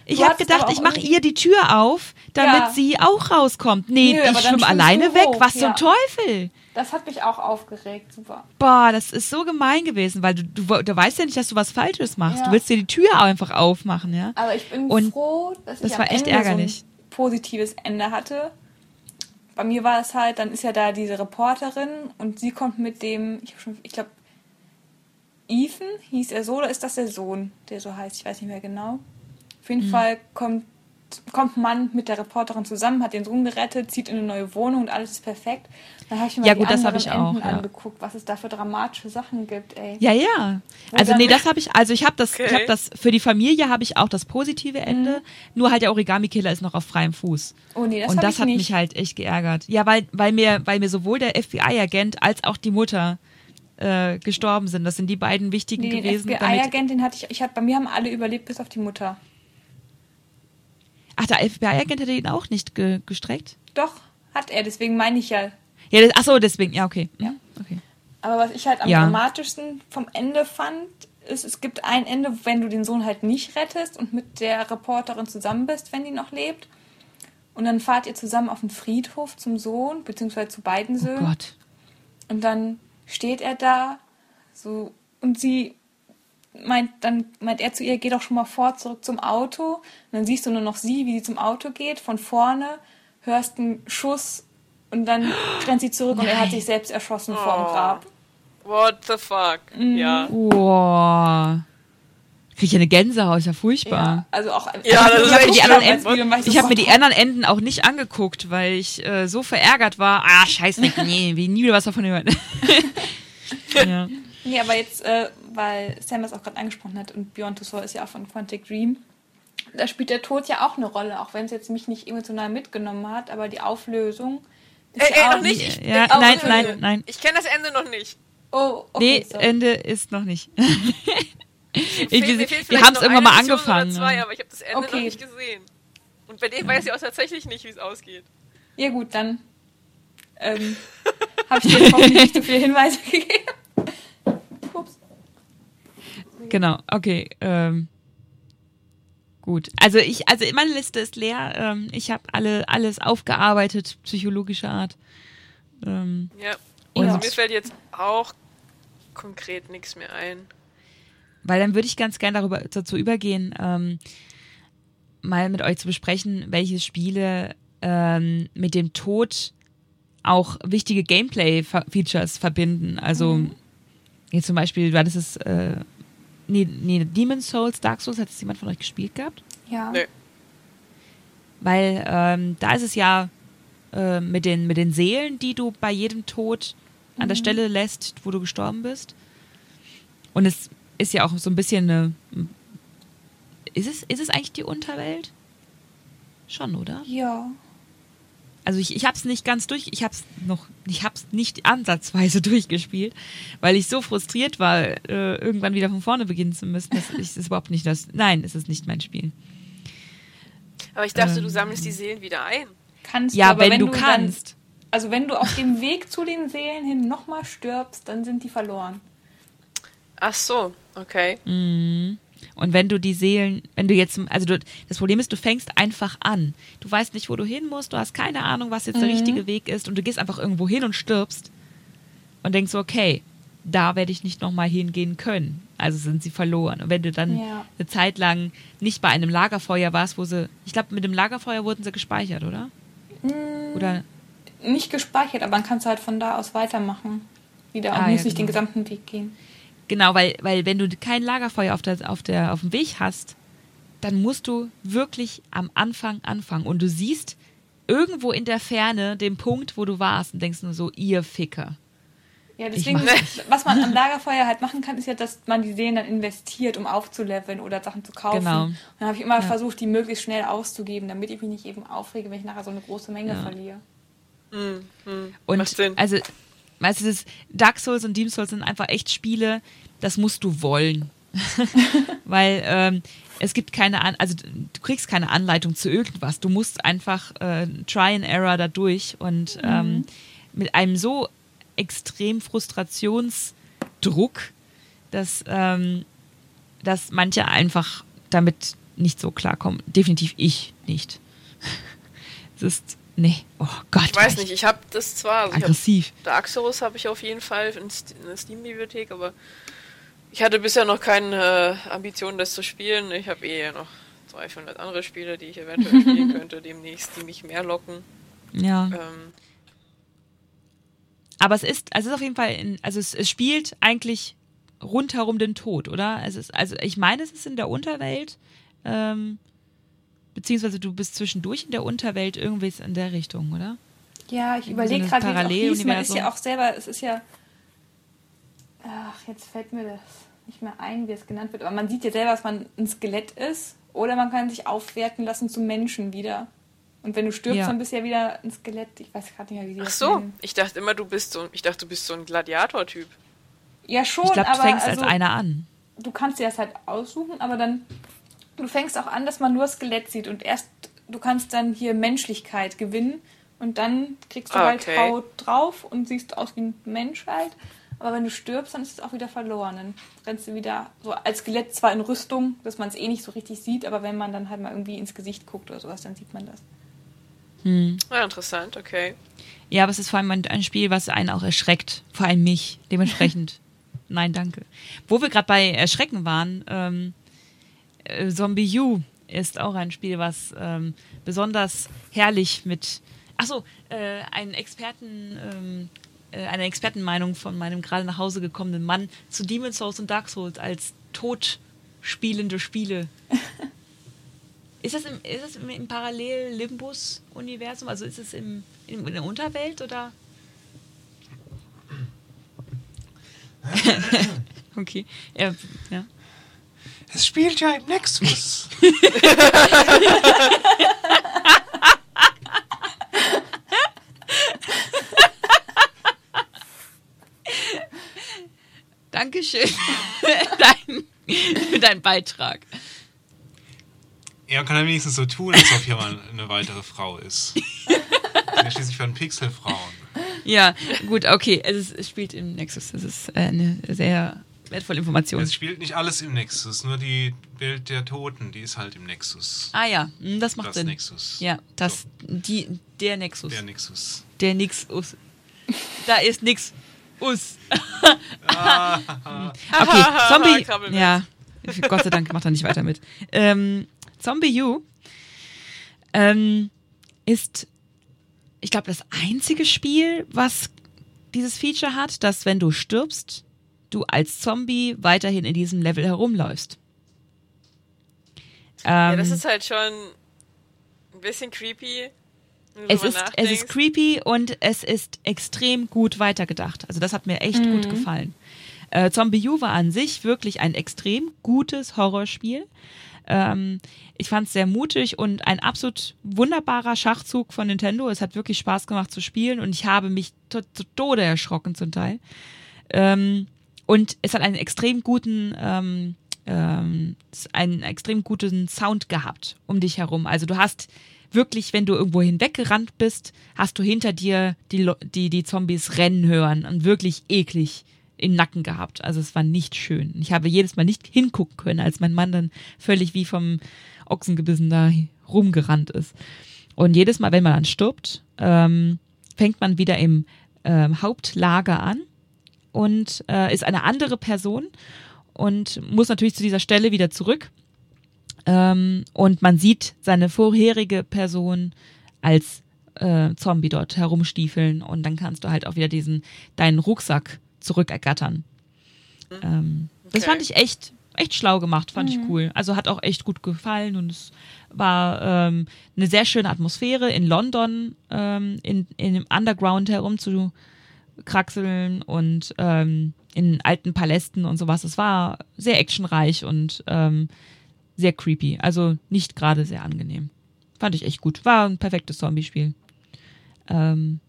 Ich habe gedacht, ich mache ihr die Tür auf, damit Ja. sie auch rauskommt. Nee, Nö, ich schwimme alleine weg. hoch, Was ja. zum Teufel? Das hat mich auch aufgeregt. Super. Boah, das ist so gemein gewesen, weil du, du, du weißt ja nicht, dass du was Falsches machst. Ja. Du willst dir die Tür einfach aufmachen, ja? Aber ich bin Und froh, dass ich das am war echt Ende ärgerlich. so ein positives Ende hatte. Bei mir war es halt, dann ist ja da diese Reporterin und sie kommt mit dem, ich, ich glaube, Ethan hieß er so oder ist das der Sohn, der so heißt? Ich weiß nicht mehr genau. Auf Mhm. jeden Fall kommt, kommt Mann mit der Reporterin zusammen, hat den Sohn gerettet, zieht in eine neue Wohnung und alles ist perfekt. Dann habe ich mir Ja, mal gut, die das anderen ich auch, Enden ja. angeguckt, was es da für dramatische Sachen gibt, ey. Ja, ja. Wo Also nee, das habe ich, also ich habe das, ich Okay. habe das, für die Familie habe ich auch das positive Ende, nur halt der Origami-Killer ist noch auf freiem Fuß. Oh nee, das Und hab das ich hat nicht. mich halt echt geärgert. Ja, weil, weil mir, weil mir sowohl der FBI-Agent als auch die Mutter äh, gestorben sind. Das sind die beiden wichtigen Nee, den gewesen. damit, FBI-Agent, den hatte ich, ich hatte, bei mir haben alle überlebt, bis auf die Mutter. Ach, der FBI-Agent hätte ihn auch nicht ge gestreckt? Doch, hat er, deswegen meine ich ja. Ja, das, ach so, deswegen, ja, okay. Ja. Mhm, okay. Aber was ich halt am Ja. dramatischsten vom Ende fand, ist, es gibt ein Ende, wenn du den Sohn halt nicht rettest und mit der Reporterin zusammen bist, wenn die noch lebt. Und dann fahrt ihr zusammen auf den Friedhof zum Sohn, beziehungsweise zu beiden Oh Söhnen. Gott. Und dann steht er da, so, und sie meint, dann meint er zu ihr, geh doch schon mal vor, zurück zum Auto. Und dann siehst du nur noch sie, wie sie zum Auto geht, von vorne, hörst einen Schuss und dann <gasps> rennt sie zurück und er hat Nein. sich selbst erschossen vorm Oh. Grab. What the fuck? Mhm. Ja. Boah. Krieg ich eine Gänsehaut, ist ja furchtbar. Ja, also auch Ja, Ich habe mir, die anderen. Enden- ich hab mir die anderen Enden auch nicht angeguckt, weil ich äh, so verärgert war. Ah, scheiße, <laughs> nee, wie nie wieder was davon gehört. ja. Nee, aber jetzt, äh, weil Sam das auch gerade angesprochen hat und Beyond Two Soul ist ja auch von Quantic Dream, da spielt der Tod ja auch eine Rolle, auch wenn es jetzt mich nicht emotional mitgenommen hat, aber die Auflösung ist Ey, ey, ja auch noch nicht. Ich, Ja, oh, nein, okay. nein, nein. Ich kenne das Ende noch nicht. Oh, Nee, okay, so. Ende ist noch nicht. <laughs> Ich- wir- wir haben's noch irgendwann mal angefangen, Oder zwei, ja. aber ich habe das Ende Okay. noch nicht gesehen. Und bei dem weiß ich auch tatsächlich nicht, wie es ausgeht. Ja gut, dann ähm, habe ich dir jetzt hoffentlich nicht zu viele Hinweise <laughs> gegeben. Genau, okay. Ähm, gut. Also ich, also meine Liste ist leer. Ähm, ich habe alle alles aufgearbeitet, psychologischer Art. Ähm, Ja. Und- Also mir fällt jetzt auch konkret nichts mehr ein. weil dann würde ich ganz gerne darüber dazu übergehen, ähm, mal mit euch zu besprechen, welche Spiele ähm, mit dem Tod auch wichtige Gameplay-Features verbinden. Also jetzt zum Beispiel, du hattest es, äh, nee, nee, Demon's Souls, Dark Souls, hat es jemand von euch gespielt gehabt? Ja. Nö. Weil ähm, da ist es ja äh, mit, den, mit den Seelen, die du bei jedem Tod an der Stelle lässt, wo du gestorben bist. Und es ist ja auch so ein bisschen eine. Ist es, ist es eigentlich die Unterwelt? Schon, oder? Ja. Also ich, ich habe es nicht ganz durch, ich habe es noch, ich habe es nicht ansatzweise <laughs> durchgespielt, weil ich so frustriert war, äh, irgendwann wieder von vorne beginnen zu müssen. Das ist, überhaupt nicht das. Nein, es ist nicht mein Spiel. Aber ich dachte, Ähm. du sammelst die Seelen wieder ein. Kannst Ja, du, aber wenn, du dann- kannst. also wenn du auf dem Weg zu den Seelen hin nochmal stirbst, dann sind die verloren. Ach so, okay. Mhm. Und wenn du die Seelen, wenn du jetzt, also du, das Problem ist, du fängst einfach an. Du weißt nicht, wo du hin musst, du hast keine Ahnung, was jetzt der richtige Weg ist und du gehst einfach irgendwo hin und stirbst und denkst so, okay, da werde ich nicht nochmal hingehen können. Also sind sie verloren. Und wenn du dann Ja. eine Zeit lang nicht bei einem Lagerfeuer warst, wo sie, ich glaube, mit dem Lagerfeuer wurden sie gespeichert, oder? Oder, Nicht gespeichert, aber dann kannst du halt von da aus weitermachen. Wieder und Ah, ja, musst nicht den genau. gesamten Weg gehen. Genau, weil, weil wenn du kein Lagerfeuer auf, der, auf, der, auf dem Weg hast, dann musst du wirklich am Anfang anfangen. Und du siehst irgendwo in der Ferne den Punkt, wo du warst und denkst nur so, ihr Ficker. Ja, deswegen, <laughs> was man am Lagerfeuer halt machen kann, ist ja, dass man die Seelen dann investiert, um aufzuleveln oder Sachen zu kaufen. Genau. Und dann habe ich immer Ja. versucht, die möglichst schnell auszugeben, damit ich mich nicht eben aufrege, wenn ich nachher so eine große Menge Ja. verliere. Hm, hm. Und Macht Sinn. also, weißt du, das Dark Souls und Demon Souls sind einfach echt Spiele, das musst du wollen. <laughs> Weil ähm, es gibt keine An also du kriegst keine Anleitung zu irgendwas. Du musst einfach äh, Try and Error da durch und ähm, mit einem so extrem Frustrationsdruck, dass, ähm, dass manche einfach damit nicht so klarkommen. Definitiv ich nicht. <laughs> Es ist, nee, oh Gott. Ich weiß nicht, ich habe das zwar, also ich hab, Aggressiv. Dark Souls habe ich auf jeden Fall in der Steam-Bibliothek, aber ich hatte bisher noch keine äh, Ambition, das zu spielen. Ich habe eh noch 200 andere Spiele, die ich eventuell <laughs> spielen könnte demnächst, die mich mehr locken. Ja. Ähm, Aber es ist, also es ist auf jeden Fall, in, also es, es spielt eigentlich rundherum den Tod, oder? Es ist, also ich meine, es ist in der Unterwelt, ähm, beziehungsweise du bist zwischendurch in der Unterwelt irgendwie in der Richtung, oder? Ja, ich so überlege ein gerade, wie es auch hieß. Man ist ja auch selber, es ist ja. Ach, jetzt fällt mir das nicht mehr ein, wie es genannt wird. Aber man sieht ja selber, dass man ein Skelett ist. Oder man kann sich aufwerten lassen zum Menschen wieder. Und wenn du stirbst, Ja. dann bist du ja wieder ein Skelett. Ich weiß gerade nicht mehr, wie die ach das so, nennen. ich dachte immer, du bist so, ich dachte, du bist so ein Gladiator-Typ. Ja, schon, Ich glaube, du aber fängst also, als einer an. du kannst dir das halt aussuchen, aber dann du fängst auch an, dass man nur Skelett sieht und erst du kannst dann hier Menschlichkeit gewinnen und dann kriegst du Ah, halt okay. Haut drauf und siehst aus wie ein Mensch halt. Aber wenn du stirbst, dann ist es auch wieder verloren. Dann rennst du wieder so als Skelett zwar in Rüstung, dass man es eh nicht so richtig sieht, aber wenn man dann halt mal irgendwie ins Gesicht guckt oder sowas, dann sieht man das. Hm. Ja, interessant, okay. Ja, aber es ist vor allem ein, ein Spiel, was einen auch erschreckt. Vor allem mich. Dementsprechend. <laughs> Nein, danke. Wo wir gerade bei Erschrecken waren, ähm, äh, Zombie U ist auch ein Spiel, was ähm, besonders herrlich mit. Achso, äh, ein Experten. Ähm, äh, eine Expertenmeinung von meinem gerade nach Hause gekommenen Mann zu Demon's Souls und Dark Souls als totspielende Spiele. <laughs> Ist das im, ist das im, im Parallel-Limbus-Universum? Also ist es im, in, in der Unterwelt oder? <laughs> okay. Ja, ja. Es spielt ja im Nexus. Dankeschön für deinen, für deinen Beitrag. Er kann ja wenigstens so tun, als ob hier mal eine weitere Frau ist. Ja, schließlich von Pixelfrauen. Ja, gut, okay. Es, ist, es spielt im Nexus. Das ist äh, eine sehr wertvolle Information. Es spielt nicht alles im Nexus, nur die Welt der Toten, die ist halt im Nexus. Ah ja, hm, das macht das Sinn. Nexus. Ja, das, die, der Nexus. Der Nexus. Der Nixus. <laughs> Da ist nix. Us. <laughs> okay, <laughs> Zombie. Ja, Gott sei Dank macht er nicht weiter mit. Ähm, Zombie U ähm, ist, ich glaube, das einzige Spiel, was dieses Feature hat, dass wenn du stirbst, du als Zombie weiterhin in diesem Level herumläufst. Ja, Ähm, das ist halt schon ein bisschen creepy. es ist, es ist creepy und es ist extrem gut weitergedacht. Also das hat mir echt gut gefallen. Äh, Zombie U war an sich wirklich ein extrem gutes Horrorspiel. Ähm, ich fand es sehr mutig und ein absolut wunderbarer Schachzug von Nintendo. Es hat wirklich Spaß gemacht zu spielen und ich habe mich zu, zu Tode erschrocken zum Teil. Ähm, und es hat einen extrem guten, ähm, ähm, einen extrem guten Sound gehabt um dich herum. Also du hast wirklich, wenn du irgendwo hinweggerannt bist, hast du hinter dir die, die, die Zombies rennen hören und wirklich eklig im Nacken gehabt. Also es war nicht schön. Ich habe jedes Mal nicht hingucken können, als mein Mann dann völlig wie vom Ochsengebissen da rumgerannt ist. Und jedes Mal, wenn man dann stirbt, ähm, fängt man wieder im ähm, Hauptlager an und äh, ist eine andere Person und muss natürlich zu dieser Stelle wieder zurück. Ähm, und man sieht seine vorherige Person als äh, Zombie dort herumstiefeln und dann kannst du halt auch wieder diesen deinen Rucksack zurückergattern. Ähm, Das Okay. fand ich echt echt schlau gemacht, fand ich cool. Also hat auch echt gut gefallen und es war ähm, eine sehr schöne Atmosphäre in London, ähm, in, in dem Underground herum zu rumkraxeln und ähm, in alten Palästen und sowas. Es war sehr actionreich und ähm, sehr creepy. Also nicht gerade sehr angenehm. Fand ich echt gut. War ein perfektes Zombie-Spiel. Ähm,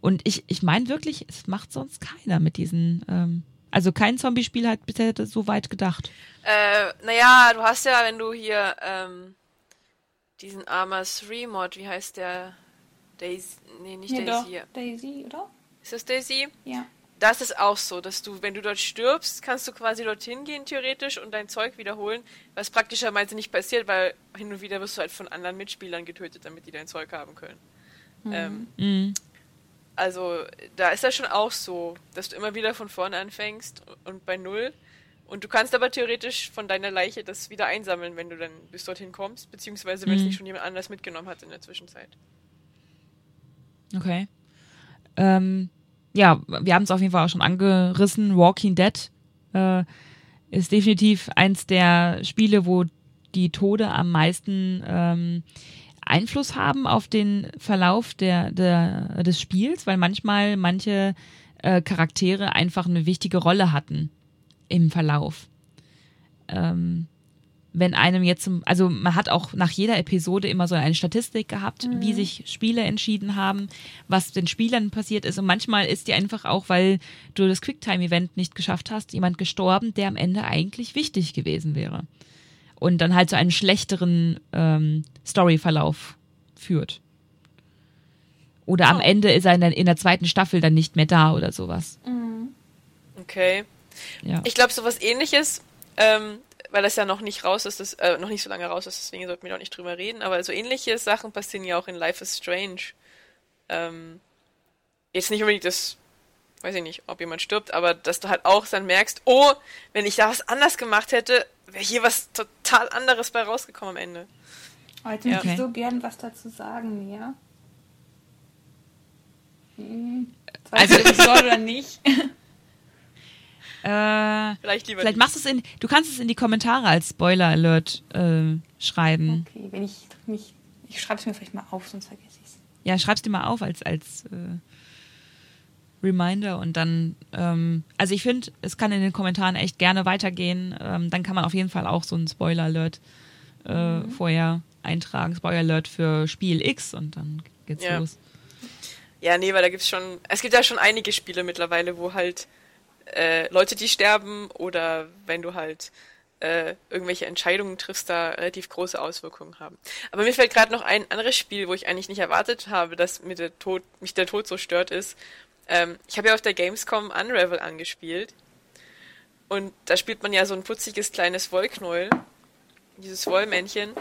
und ich, ich meine wirklich, es macht sonst keiner mit diesen. Ähm, also kein Zombie-Spiel hat bisher so weit gedacht. Äh, naja, du hast ja, wenn du hier ähm, diesen Arma 3 Mod, wie heißt der? Daisy. Nee, nicht Ja, Daisy. doch. Daisy, oder? Ist das Daisy? Ja. Da ist es auch so, dass du, wenn du dort stirbst, kannst du quasi dorthin gehen, theoretisch, und dein Zeug wiederholen, was praktischerweise nicht passiert, weil hin und wieder wirst du halt von anderen Mitspielern getötet, damit die dein Zeug haben können. Ähm, Mhm. also, da ist das schon auch so, dass du immer wieder von vorne anfängst und bei Null. Und du kannst aber theoretisch von deiner Leiche das wieder einsammeln, wenn du dann bis dorthin kommst, beziehungsweise wenn es Mhm. nicht schon jemand anders mitgenommen hat in der Zwischenzeit. Okay. Ähm, ja, wir haben es auf jeden Fall auch schon angerissen. Walking Dead äh, ist definitiv eins der Spiele, wo die Tode am meisten ähm, Einfluss haben auf den Verlauf der, der, des Spiels, weil manchmal manche äh, Charaktere einfach eine wichtige Rolle hatten im Verlauf. Ähm, wenn einem jetzt zum, also man hat auch nach jeder Episode immer so eine Statistik gehabt, wie sich Spiele entschieden haben, was den Spielern passiert ist. Und manchmal ist die einfach auch, weil du das Quicktime-Event nicht geschafft hast, jemand gestorben, der am Ende eigentlich wichtig gewesen wäre. Und dann halt zu einem schlechteren ähm, Storyverlauf führt. Oder am Oh. Ende ist er in der, in der zweiten Staffel dann nicht mehr da oder sowas. Okay. Ja. Ich glaube, sowas ähnliches, ähm, weil das ja noch nicht raus ist, das, äh, noch nicht so lange raus ist, deswegen sollten wir da auch nicht drüber reden, aber so ähnliche Sachen passieren ja auch in Life is Strange. Ähm, jetzt nicht unbedingt das, weiß ich nicht, ob jemand stirbt, aber dass du halt auch dann merkst, oh, wenn ich da was anders gemacht hätte, wäre hier was total anderes bei rausgekommen am Ende. Jetzt Ja. möchte ich so gern was dazu sagen, Mia. Hm. Weiß Also- nicht, ob ich soll oder nicht. <laughs> Äh, Vielleicht lieber Vielleicht machst du es in, du kannst es in die Kommentare als Spoiler Alert äh, schreiben. Okay, wenn ich mich. Ich schreibe es mir vielleicht mal auf, sonst vergesse ich es. Ja, schreib's dir mal auf als, als äh, Reminder und dann, ähm, also ich finde, es kann in den Kommentaren echt gerne weitergehen. Ähm, dann kann man auf jeden Fall auch so einen Spoiler Alert äh, vorher eintragen. Spoiler Alert für Spiel X und dann geht's Ja. los. Ja, nee, weil da gibt's schon, es gibt ja schon einige Spiele mittlerweile, wo halt äh, Leute, die sterben oder wenn du halt äh, irgendwelche Entscheidungen triffst, da relativ große Auswirkungen haben. Aber mir fällt gerade noch ein anderes Spiel, wo ich eigentlich nicht erwartet habe, dass mir der Tod, mich der Tod so stört, ist. Ähm, ich habe ja auf der Gamescom Unravel angespielt und da spielt man ja so ein putziges kleines Wollknäuel, dieses Wollmännchen.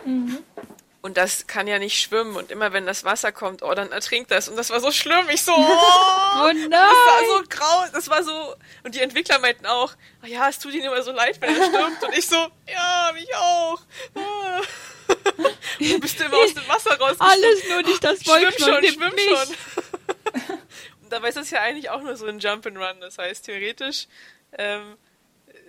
Und das kann ja nicht schwimmen und immer wenn das Wasser kommt, oh, dann ertrinkt das. Und das war so schlimm. Ich so, oh, <laughs> Oh das nein! war so grau, das war so. Und die Entwickler meinten auch, ah ja, es tut ihnen immer so leid, wenn er stirbt. Und ich so, ja, mich auch. Ah. <laughs> Und du bist immer aus dem Wasser raus. Alles nur nicht das Schwimm Wollknäuel, schon, schwimm schon. <laughs> Und dabei ist das ja eigentlich auch nur so ein Jump and Run. Das heißt, theoretisch ähm,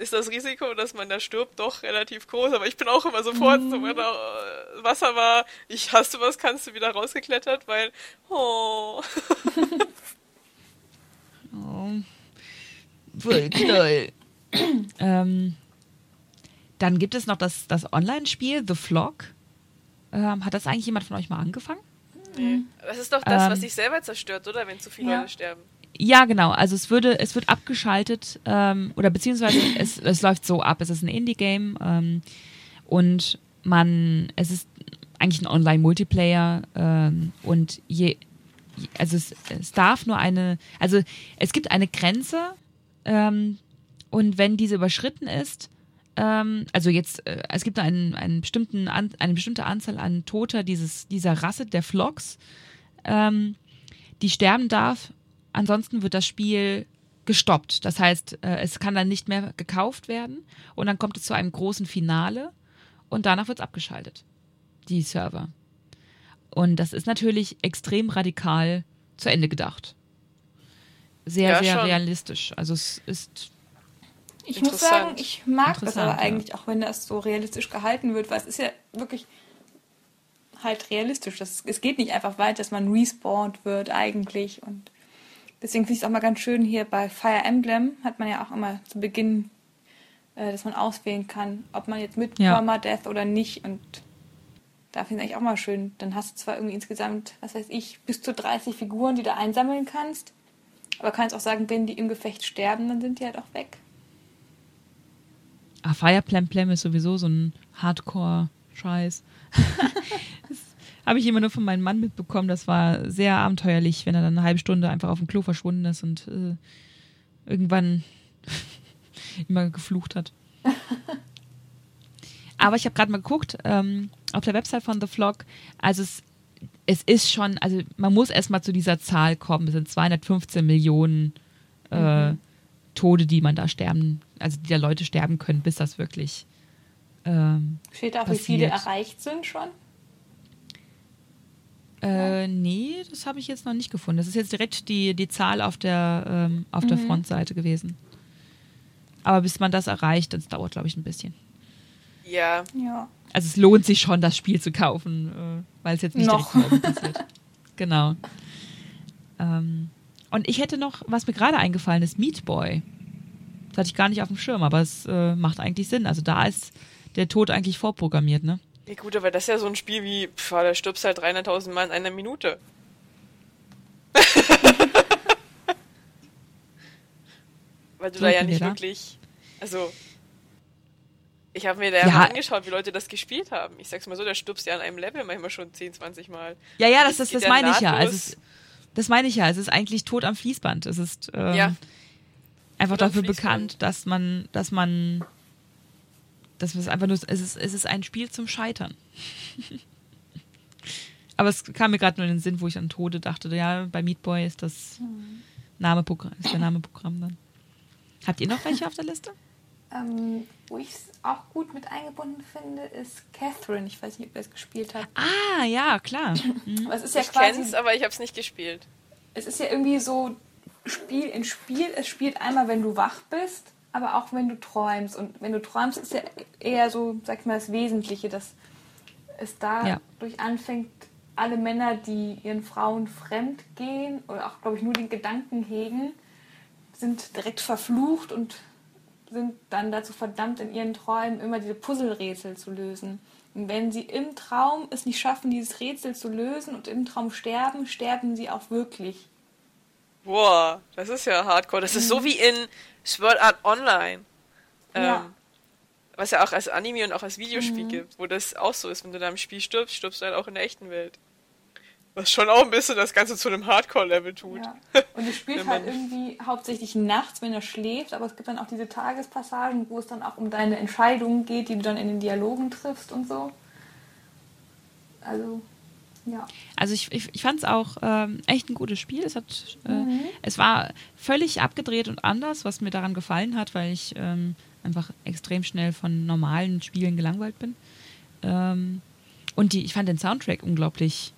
ist das Risiko, dass man da stirbt, doch relativ groß. Aber ich bin auch immer sofort, so, wenn da äh, Wasser war, ich hast du was, kannst du wieder rausgeklettert, weil, oh. <laughs> Oh. Wollknäuel. ähm, dann gibt es noch das, das Online-Spiel The Flock. Ähm, hat das eigentlich jemand von euch mal angefangen? Nee. Das ist doch das, Ähm. was sich selber zerstört, oder? Wenn zu viele Ja. Leute sterben. Ja, genau. Also es würde, es wird abgeschaltet ähm, oder beziehungsweise <clears throat> es, es läuft so ab. Es ist ein Indie-Game ähm, und man, es ist eigentlich ein Online-Multiplayer ähm, und je, also es, es darf nur eine, also es gibt eine Grenze ähm, und wenn diese überschritten ist, ähm, also jetzt, äh, es gibt einen, einen bestimmten an, eine bestimmte Anzahl an Toter dieses, dieser Rasse der Flocks, ähm, die sterben darf. Ansonsten wird das Spiel gestoppt. Das heißt, äh, es kann dann nicht mehr gekauft werden und dann kommt es zu einem großen Finale und danach wird es abgeschaltet, die Server. Und das ist natürlich extrem radikal zu Ende gedacht. Sehr, Ja, sehr schon. realistisch. Also es ist Ich muss sagen, ich mag das aber ja. eigentlich, auch wenn das so realistisch gehalten wird, weil es ist ja wirklich halt realistisch. Das, es geht nicht einfach weiter, dass man respawnt wird eigentlich und Deswegen finde ich es auch mal ganz schön hier bei Fire Emblem hat man ja auch immer zu Beginn, äh, dass man auswählen kann, ob man jetzt mit Ja. Permadeath oder nicht. Und da finde ich eigentlich auch mal schön. Dann hast du zwar irgendwie insgesamt, was weiß ich, bis zu 30 Figuren, die du einsammeln kannst. Aber kannst auch sagen, wenn die im Gefecht sterben, dann sind die halt auch weg. Ah, Fire Plem Plem ist sowieso so ein Hardcore-Scheiß. <laughs> habe ich immer nur von meinem Mann mitbekommen. Das war sehr abenteuerlich, wenn er dann eine halbe Stunde einfach auf dem Klo verschwunden ist und äh, irgendwann <laughs> immer geflucht hat. <laughs> Aber ich habe gerade mal geguckt ähm, auf der Website von The Vlog. Also es, es ist schon, also man muss erstmal zu dieser Zahl kommen. Es sind 215 Millionen äh, Tode, die man da sterben, also die da Leute sterben können, bis das wirklich. Ähm, Steht da auch, wie viele Passiert. erreicht sind schon? Äh, nee, das habe ich jetzt noch nicht gefunden. Das ist jetzt direkt die, die Zahl auf der, ähm, auf der Frontseite gewesen. Aber bis man das erreicht, das dauert, glaube ich, ein bisschen. Ja, Ja. Also es lohnt sich schon, das Spiel zu kaufen, äh, weil es jetzt nicht Noch. direkt passiert. <laughs> Genau. Ähm, und ich hätte noch, was mir gerade eingefallen ist, Meat Boy. Das hatte ich gar nicht auf dem Schirm, aber es äh, macht eigentlich Sinn. Also da ist der Tod eigentlich vorprogrammiert, ne? Ja gut, aber das ist ja so ein Spiel wie, pf, da stirbst halt 300.000 Mal in einer Minute. <laughs> Weil du da ja nicht wirklich, also ich habe mir da Ja. mal angeschaut, wie Leute das gespielt haben. Ich sag's mal so, da stirbst du ja an einem Level manchmal schon 10, 20 Mal. Ja, ja, das, Das das, meine ich ja. Also es, das meine ich ja. Es ist eigentlich Tod am Fließband. Es ist ähm, Ja. einfach am dafür bekannt, dass man, dass man, dass es einfach nur, es ist, es ist ein Spiel zum Scheitern. <laughs> Aber es kam mir gerade nur in den Sinn, wo ich an Tode dachte. Ja, bei Meat Boy ist das Name ist der Name Programm dann. Habt ihr noch welche auf der Liste? Ähm, wo ich es auch gut mit eingebunden finde, ist Catherine. Ich weiß nicht, ob ihr es gespielt habt. Ah, ja, klar. Mhm. <clears throat> Aber es ist ja ich quasi kenn's, aber ich hab's nicht gespielt. es ist ja irgendwie so Spiel in Spiel. Es spielt einmal, wenn du wach bist, aber auch wenn du träumst. Und wenn du träumst, ist ja eher so, sag ich mal, das Wesentliche, dass es dadurch Ja. anfängt, alle Männer, die ihren Frauen fremd gehen oder auch, glaube ich, nur den Gedanken hegen, sind direkt verflucht und sind dann dazu verdammt, in ihren Träumen immer diese Puzzlerätsel zu lösen. Und wenn sie im Traum es nicht schaffen, dieses Rätsel zu lösen und im Traum sterben, sterben sie auch wirklich. Boah, das ist ja hardcore. Das ist so wie in Sword Art Online. Ähm, Ja. Was ja auch als Anime und auch als Videospiel gibt, wo das auch so ist. Wenn du da im Spiel stirbst, stirbst du halt auch in der echten Welt. Was schon auch ein bisschen das Ganze zu einem Hardcore-Level tut. Ja. <laughs> Und es spielt halt irgendwie hauptsächlich nachts, wenn er schläft, aber es gibt dann auch diese Tagespassagen, wo es dann auch um deine Entscheidungen geht, die du dann in den Dialogen triffst und so. Also, ja. Also ich, ich, ich fand es auch ähm, echt ein gutes Spiel. Es, hat, äh, Mhm. es war völlig abgedreht und anders, was mir daran gefallen hat, weil ich ähm, einfach extrem schnell von normalen Spielen gelangweilt bin. Ähm, und die, ich fand den Soundtrack unglaublich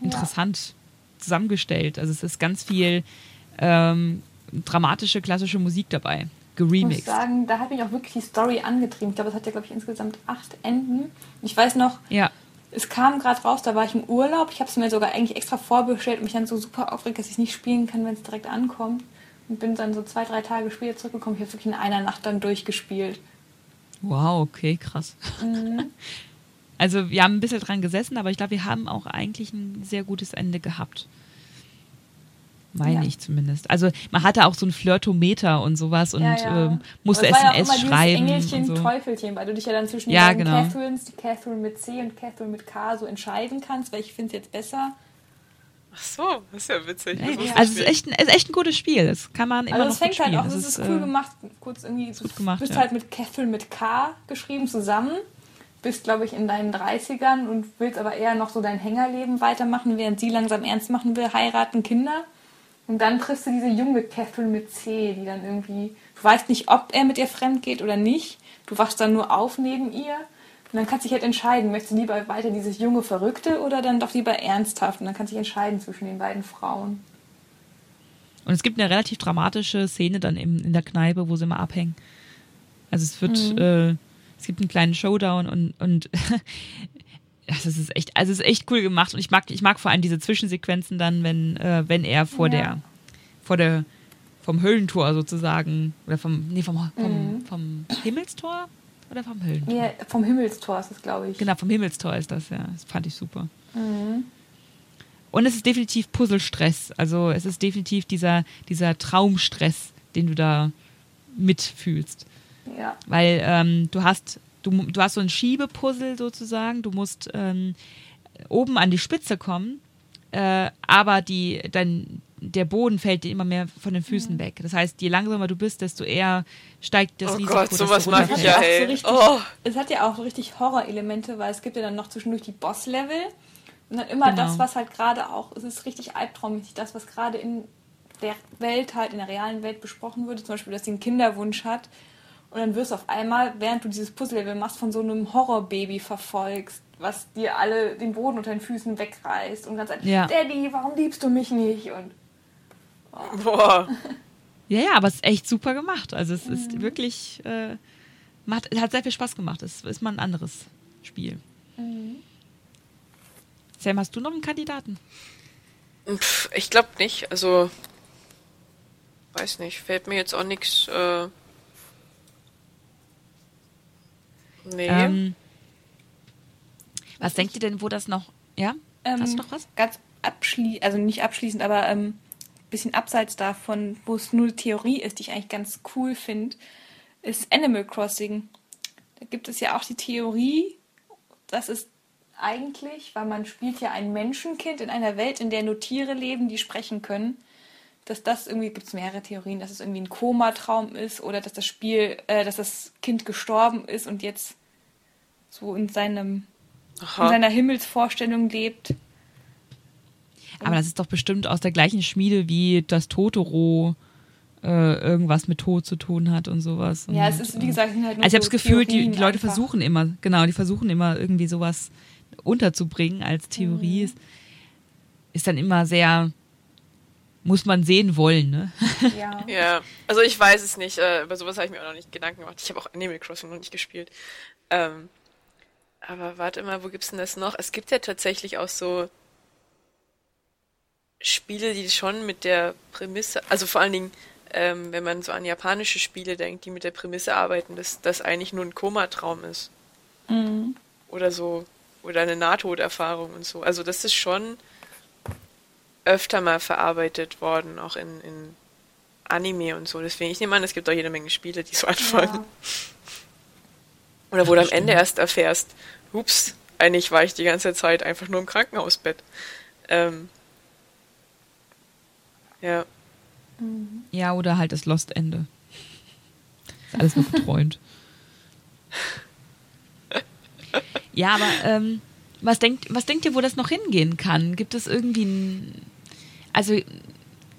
Ja. interessant zusammengestellt. Also es ist ganz viel ähm, dramatische, klassische Musik dabei. Ich muss Geremixed. sagen, da hat mich auch wirklich die Story angetrieben. Ich glaube, es hat ja, glaube ich, insgesamt acht Enden. Ich weiß noch, Ja. Es kam gerade raus, da war ich im Urlaub. Ich habe es mir sogar eigentlich extra vorbestellt und mich dann so super aufgeregt, dass ich nicht spielen kann, wenn es direkt ankommt. Und bin dann so zwei, drei Tage später zurückgekommen. Ich habe wirklich in einer Nacht dann durchgespielt. Wow, okay, krass. <laughs> Also wir haben ein bisschen dran gesessen, aber ich glaube, wir haben auch eigentlich ein sehr gutes Ende gehabt. Meine Ja. ich zumindest. Also man hatte auch so ein Flirtometer und sowas und Ja, ja. Ähm, musste Aber es war ja auch SMS immer schreiben Engelchen, und so. Teufelchen, weil du dich ja dann zwischen Ja, den beiden genau. Catherines, die Catherine mit C und Catherine mit K, so entscheiden kannst, welche findest du jetzt besser. Ach so, das ist ja witzig. Das Ey, wusste Also es ich ist echt, ein, ist echt ein gutes Spiel. Das kann man immer Also noch es fängt gut halt spielen. auch, Das das ist cool äh, gemacht, kurz irgendwie, du gut gemacht, bist ja. halt mit Catherine mit K geschrieben zusammen, bist glaube ich in deinen 30ern und willst aber eher noch so dein Hängerleben weitermachen, während sie langsam ernst machen will, heiraten, Kinder. Und dann triffst du diese junge Catherine mit C, die dann irgendwie, du weißt nicht, ob er mit ihr fremd geht oder nicht. Du wachst dann nur auf neben ihr. Und dann kannst du dich halt entscheiden, möchtest du lieber weiter dieses junge Verrückte oder dann doch lieber ernsthaft. Und dann kannst du dich entscheiden zwischen den beiden Frauen. Und es gibt eine relativ dramatische Szene dann im, in der Kneipe, wo sie mal abhängen. Also es wird, Mhm. äh, es gibt einen kleinen Showdown und, und <laughs> das ist echt, also es ist echt cool gemacht. Und ich mag, ich mag vor allem diese Zwischensequenzen dann, wenn, äh, wenn er vor Ja. der vor der, vom Höllentor sozusagen, oder vom, nee, vom, vom, Mhm. vom Himmelstor oder vom Höllentor? Ja, vom Himmelstor ist es, glaube ich. Genau, vom Himmelstor ist das, ja. Das fand ich super. Mhm. Und es ist definitiv Puzzlestress. Also es ist definitiv dieser, dieser Traumstress, den du da mitfühlst. Ja. Weil ähm, du hast, du, du hast so ein Schiebepuzzle sozusagen, du musst ähm, oben an die Spitze kommen, äh, aber die, dann, der Boden fällt dir immer mehr von den Füßen weg. Das heißt, je langsamer du bist, desto eher steigt das Oh Risiko. Gott, dass sowas du mag ich ja so richtig, Oh. es hat ja auch so richtig Horrorelemente, weil es gibt ja dann noch zwischendurch die Boss-Level und dann immer Genau. das, was halt gerade auch, es ist richtig albtraummäßig, das, was gerade in der Welt halt, in der realen Welt besprochen wurde, zum Beispiel, dass sie einen Kinderwunsch hat und dann wirst du auf einmal, während du dieses Puzzle-Level machst, von so einem Horrorbaby verfolgst, was dir alle den Boden unter den Füßen wegreißt und ganz Ja. Daddy, warum liebst du mich nicht? Und Boah. <laughs> Ja, ja, aber es ist echt super gemacht. Also es Mhm. ist wirklich, äh, macht, es hat sehr viel Spaß gemacht. Es ist mal ein anderes Spiel. Mhm. Sam, hast du noch einen Kandidaten? Pff, ich glaube nicht. Also, weiß nicht. Fällt mir jetzt auch nichts. Äh, nee. Ähm, was denkt ihr denn, wo das noch, ja? Ähm, Hast du noch was? Ganz abschließend, also nicht abschließend, aber ähm, bisschen abseits davon, wo es nur Theorie ist, die ich eigentlich ganz cool finde, ist Animal Crossing. Da gibt es ja auch die Theorie, dass es eigentlich, weil man spielt ja ein Menschenkind in einer Welt, in der nur Tiere leben, die sprechen können, dass das irgendwie, gibt es mehrere Theorien, dass es irgendwie ein Komatraum ist oder dass das Spiel, äh, dass das Kind gestorben ist und jetzt so in seinem in Aha. seiner Himmelsvorstellung lebt. Aber das ist doch bestimmt aus der gleichen Schmiede wie das Totoro äh, irgendwas mit Tod zu tun hat und sowas. Ja, und, es ist, wie äh, gesagt, sind halt nur Also ich habe das Gefühl, die, die Leute einfach. versuchen immer, genau, die versuchen immer irgendwie sowas unterzubringen als Mhm. Theorie. Ist, ist dann immer sehr, muss man sehen wollen, ne? <laughs> Ja. Ja, also ich weiß es nicht. Äh, über sowas habe ich mir auch noch nicht Gedanken gemacht. Ich habe auch Animal Crossing noch nicht gespielt. Ähm, aber warte mal, wo gibt's denn das noch? Es gibt ja tatsächlich auch so Spiele, die schon mit der Prämisse, also vor allen Dingen, ähm, wenn man so an japanische Spiele denkt, die mit der Prämisse arbeiten, dass das eigentlich nur ein Komatraum ist. Mhm. Oder so, oder eine Nahtoderfahrung und so. Also das ist schon öfter mal verarbeitet worden, auch in, in Anime und so. Deswegen, ich nehme an, es gibt auch jede Menge Spiele, die so anfangen. Ja. Oder wo du am Stimmt. Ende erst erfährst, ups, eigentlich war ich die ganze Zeit einfach nur im Krankenhausbett. Ähm, ja. Ja, oder halt das Lost Ende. Ist alles nur <laughs> geträumt. ja, aber ähm, was, denkt, was denkt ihr, wo das noch hingehen kann? Gibt es irgendwie ein. Also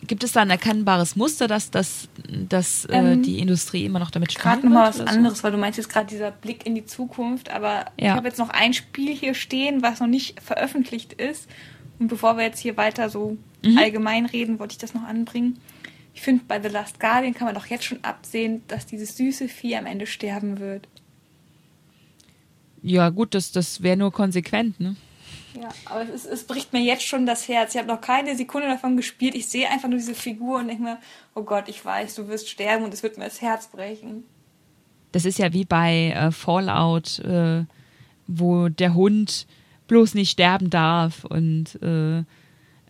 gibt es da ein erkennbares Muster, dass, dass, dass äh, Ähm, die Industrie immer noch damit Gerade spielen nochmal was so? anderes, weil du meinst jetzt gerade dieser Blick in die Zukunft, aber ich Ja. habe jetzt noch ein Spiel hier stehen, was noch nicht veröffentlicht ist. Und bevor wir jetzt hier weiter so Mhm. allgemein reden, wollte ich das noch anbringen. Ich finde, bei The Last Guardian kann man doch jetzt schon absehen, dass dieses süße Vieh am Ende sterben wird. Ja, gut, das, das wäre nur konsequent, ne? Ja, aber es, es bricht mir jetzt schon das Herz. Ich habe noch keine Sekunde davon gespielt. Ich sehe einfach nur diese Figur und denke mir, oh Gott, ich weiß, du wirst sterben und es wird mir das Herz brechen. Das ist ja wie bei äh, Fallout, äh, wo der Hund bloß nicht sterben darf und äh,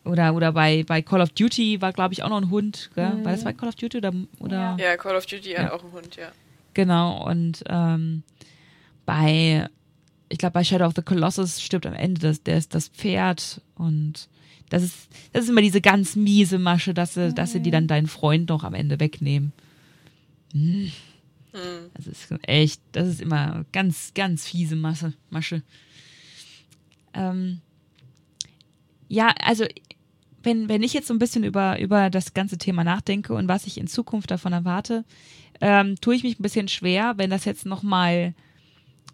oder oder bei, bei Call of Duty war glaube ich auch noch ein Hund, gell? War das bei Call of Duty oder oder Ja, Call of Duty Ja. hat auch einen Hund, ja. genau und ähm, bei ich glaube bei Shadow of the Colossus stirbt am Ende das der ist das Pferd und das ist das ist immer diese ganz miese Masche, dass sie dass sie die dann deinen Freund noch am Ende wegnehmen. Hm. Das ist echt, das ist immer ganz, ganz fiese Masse, Masche. Ähm, ja, also wenn, wenn ich jetzt so ein bisschen über, über das ganze Thema nachdenke und was ich in Zukunft davon erwarte, ähm, tue ich mich ein bisschen schwer, wenn das jetzt nochmal,